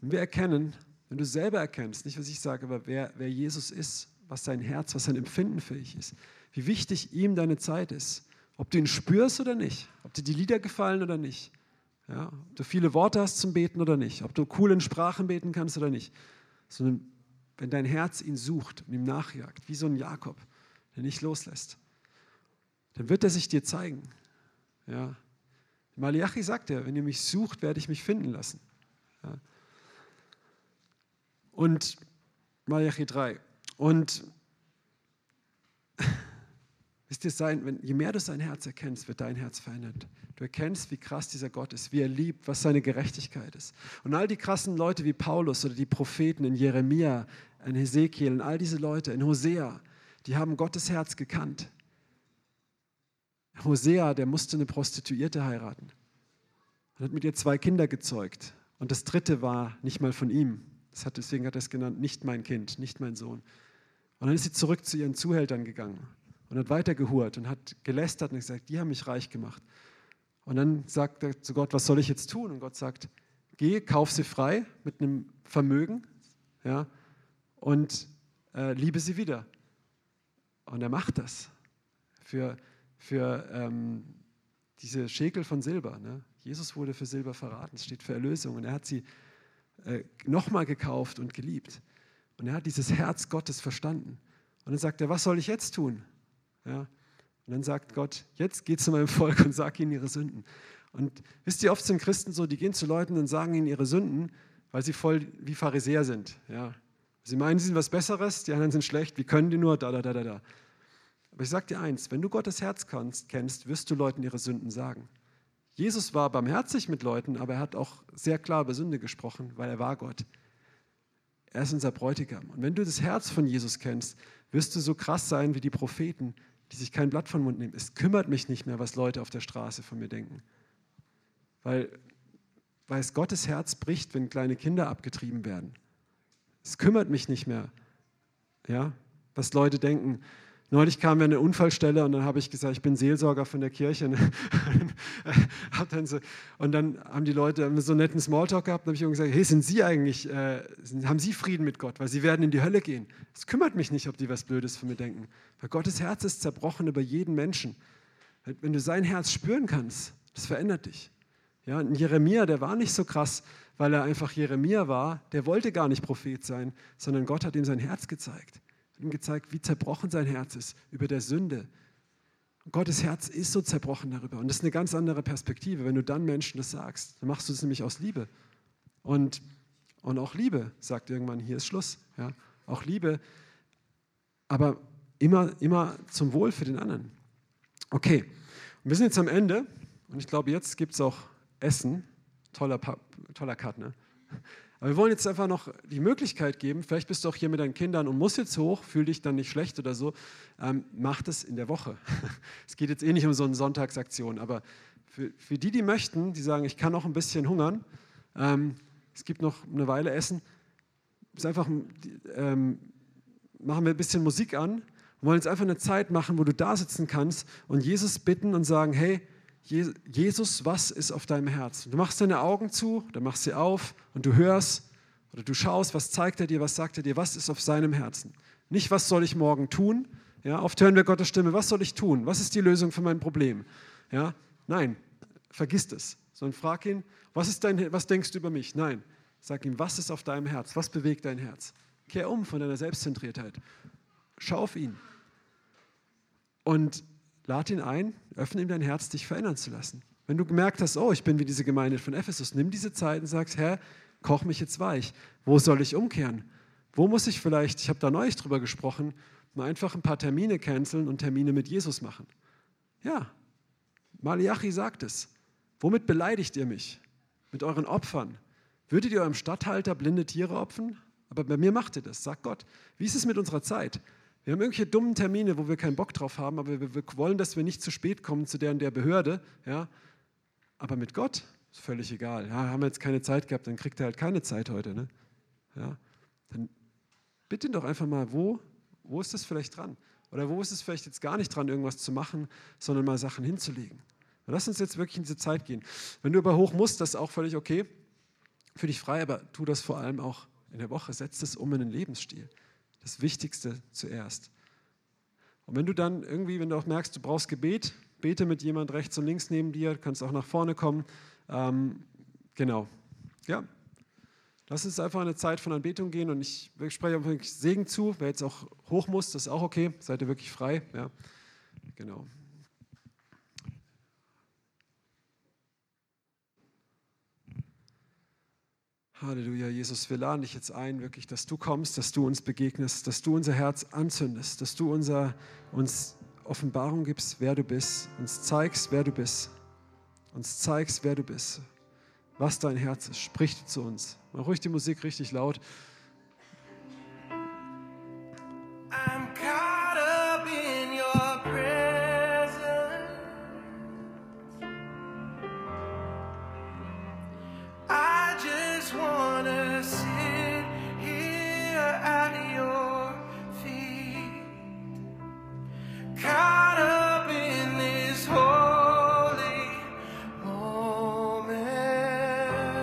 wenn wir erkennen, wenn du selber erkennst, nicht was ich sage, aber wer, wer Jesus ist, was sein Herz, was sein Empfinden fähig ist, wie wichtig ihm deine Zeit ist, ob du ihn spürst oder nicht, ob dir die Lieder gefallen oder nicht, ja, ob du viele Worte hast zum Beten oder nicht, ob du cool in Sprachen beten kannst oder nicht, sondern wenn dein Herz ihn sucht und ihm nachjagt, wie so ein Jakob, der nicht loslässt, dann wird er sich dir zeigen. Ja, Malachi sagt er, wenn ihr mich sucht, werde ich mich finden lassen. Ja. Und Malachi 3. Und (laughs) wisst ihr, sein, wenn, je mehr du sein Herz erkennst, wird dein Herz verändert. Du erkennst, wie krass dieser Gott ist, wie er liebt, was seine Gerechtigkeit ist. Und all die krassen Leute wie Paulus oder die Propheten in Jeremia, in Hesekiel und all diese Leute in Hosea, die haben Gottes Herz gekannt. Hosea, der musste eine Prostituierte heiraten und hat mit ihr zwei Kinder gezeugt. Und das dritte war nicht mal von ihm. Hat, deswegen hat er es genannt, nicht mein Kind, nicht mein Sohn. Und dann ist sie zurück zu ihren Zuhältern gegangen und hat weiter gehurt und hat gelästert und gesagt, die haben mich reich gemacht. Und dann sagt er zu Gott, was soll ich jetzt tun? Und Gott sagt, geh, kauf sie frei mit einem Vermögen ja, und äh, liebe sie wieder. Und er macht das für, für ähm, diese Schekel von Silber. Ne? Jesus wurde für Silber verraten, es steht für Erlösung. Und er hat sie äh, nochmal gekauft und geliebt. Und er hat dieses Herz Gottes verstanden. Und dann sagt er, was soll ich jetzt tun? Ja? Und dann sagt Gott, jetzt geh zu meinem Volk und sag ihnen ihre Sünden. Und wisst ihr, oft sind Christen so, die gehen zu Leuten und sagen ihnen ihre Sünden, weil sie voll wie Pharisäer sind. Ja? Sie meinen, sie sind was Besseres, die anderen sind schlecht, wie können die nur, da, da, da, da, da. Aber ich sage dir eins, wenn du Gottes Herz kennst, wirst du Leuten ihre Sünden sagen. Jesus war barmherzig mit Leuten, aber er hat auch sehr klar über Sünde gesprochen, weil er war Gott. Er ist unser Bräutigam. Und wenn du das Herz von Jesus kennst, wirst du so krass sein wie die Propheten, die sich kein Blatt vom Mund nehmen. Es kümmert mich nicht mehr, was Leute auf der Straße von mir denken. Weil, weil es Gottes Herz bricht, wenn kleine Kinder abgetrieben werden. Es kümmert mich nicht mehr, ja, was Leute denken. Neulich kamen wir an eine Unfallstelle und dann habe ich gesagt, ich bin Seelsorger von der Kirche. (laughs) und dann haben die Leute so einen netten Smalltalk gehabt und habe ich gesagt, hey, sind Sie eigentlich, äh, haben Sie Frieden mit Gott? Weil Sie werden in die Hölle gehen. Es kümmert mich nicht, ob die was Blödes von mir denken. Weil Gottes Herz ist zerbrochen über jeden Menschen. Wenn du sein Herz spüren kannst, das verändert dich. Ja, und Jeremia, der war nicht so krass, weil er einfach Jeremia war. Der wollte gar nicht Prophet sein, sondern Gott hat ihm sein Herz gezeigt ihm gezeigt, wie zerbrochen sein Herz ist über der Sünde. Und Gottes Herz ist so zerbrochen darüber. Und das ist eine ganz andere Perspektive. Wenn du dann Menschen das sagst, dann machst du es nämlich aus Liebe. Und, und auch Liebe sagt irgendwann, hier ist Schluss. Ja? Auch Liebe, aber immer, immer zum Wohl für den anderen. Okay, und wir sind jetzt am Ende. Und ich glaube, jetzt gibt es auch Essen. Toller, toller Cut, ne? Aber wir wollen jetzt einfach noch die Möglichkeit geben, vielleicht bist du auch hier mit deinen Kindern und musst jetzt hoch, fühl dich dann nicht schlecht oder so, ähm, mach das in der Woche. (laughs) es geht jetzt eh nicht um so eine Sonntagsaktion, aber für, für die, die möchten, die sagen, ich kann noch ein bisschen hungern, ähm, es gibt noch eine Weile Essen, ist einfach, ähm, machen wir ein bisschen Musik an, wir wollen jetzt einfach eine Zeit machen, wo du da sitzen kannst und Jesus bitten und sagen, hey, Jesus, was ist auf deinem Herz? Du machst deine Augen zu, dann machst sie auf und du hörst oder du schaust, was zeigt er dir, was sagt er dir, was ist auf seinem Herzen. Nicht, was soll ich morgen tun? Ja, oft hören wir Gottes Stimme, was soll ich tun? Was ist die Lösung für mein Problem? Ja, nein, vergiss das. Sondern frag ihn, was, ist dein, was denkst du über mich? Nein, sag ihm, was ist auf deinem Herz? Was bewegt dein Herz? Kehr um von deiner Selbstzentriertheit. Schau auf ihn. Und Lad ihn ein, öffne ihm dein Herz, dich verändern zu lassen. Wenn du gemerkt hast, oh, ich bin wie diese Gemeinde von Ephesus, nimm diese Zeit und sagst, Herr, koch mich jetzt weich. Wo soll ich umkehren? Wo muss ich vielleicht, ich habe da neulich drüber gesprochen, mal einfach ein paar Termine canceln und Termine mit Jesus machen? Ja, Malachi sagt es. Womit beleidigt ihr mich? Mit euren Opfern. Würdet ihr eurem Statthalter blinde Tiere opfern? Aber bei mir macht ihr das, sagt Gott. Wie ist es mit unserer Zeit? Wir haben irgendwelche dummen Termine, wo wir keinen Bock drauf haben, aber wir, wir wollen, dass wir nicht zu spät kommen zu der und der Behörde. Ja? Aber mit Gott ist völlig egal. Ja, haben wir jetzt keine Zeit gehabt, dann kriegt er halt keine Zeit heute. Ne? Ja? Dann bitte ihn doch einfach mal, wo, wo ist das vielleicht dran? Oder wo ist es vielleicht jetzt gar nicht dran, irgendwas zu machen, sondern mal Sachen hinzulegen? Lass uns jetzt wirklich in diese Zeit gehen. Wenn du aber hoch musst, das ist auch völlig okay. Für dich frei, aber tu das vor allem auch in der Woche. Setz das um in den Lebensstil. Das Wichtigste zuerst. Und wenn du dann irgendwie, wenn du auch merkst, du brauchst Gebet, bete mit jemand rechts und links neben dir, kannst auch nach vorne kommen. Ähm, genau. Ja. Lass uns einfach eine Zeit von Anbetung gehen und ich, ich spreche einfach Segen zu. Wer jetzt auch hoch muss, das ist auch okay. Seid ihr wirklich frei. Ja. Genau. Halleluja, Jesus, wir laden dich jetzt ein, wirklich, dass du kommst, dass du uns begegnest, dass du unser Herz anzündest, dass du unser, uns Offenbarung gibst, wer du bist, uns zeigst, wer du bist, uns zeigst, wer du bist, was dein Herz ist. Sprich zu uns. Mach ruhig die Musik richtig laut.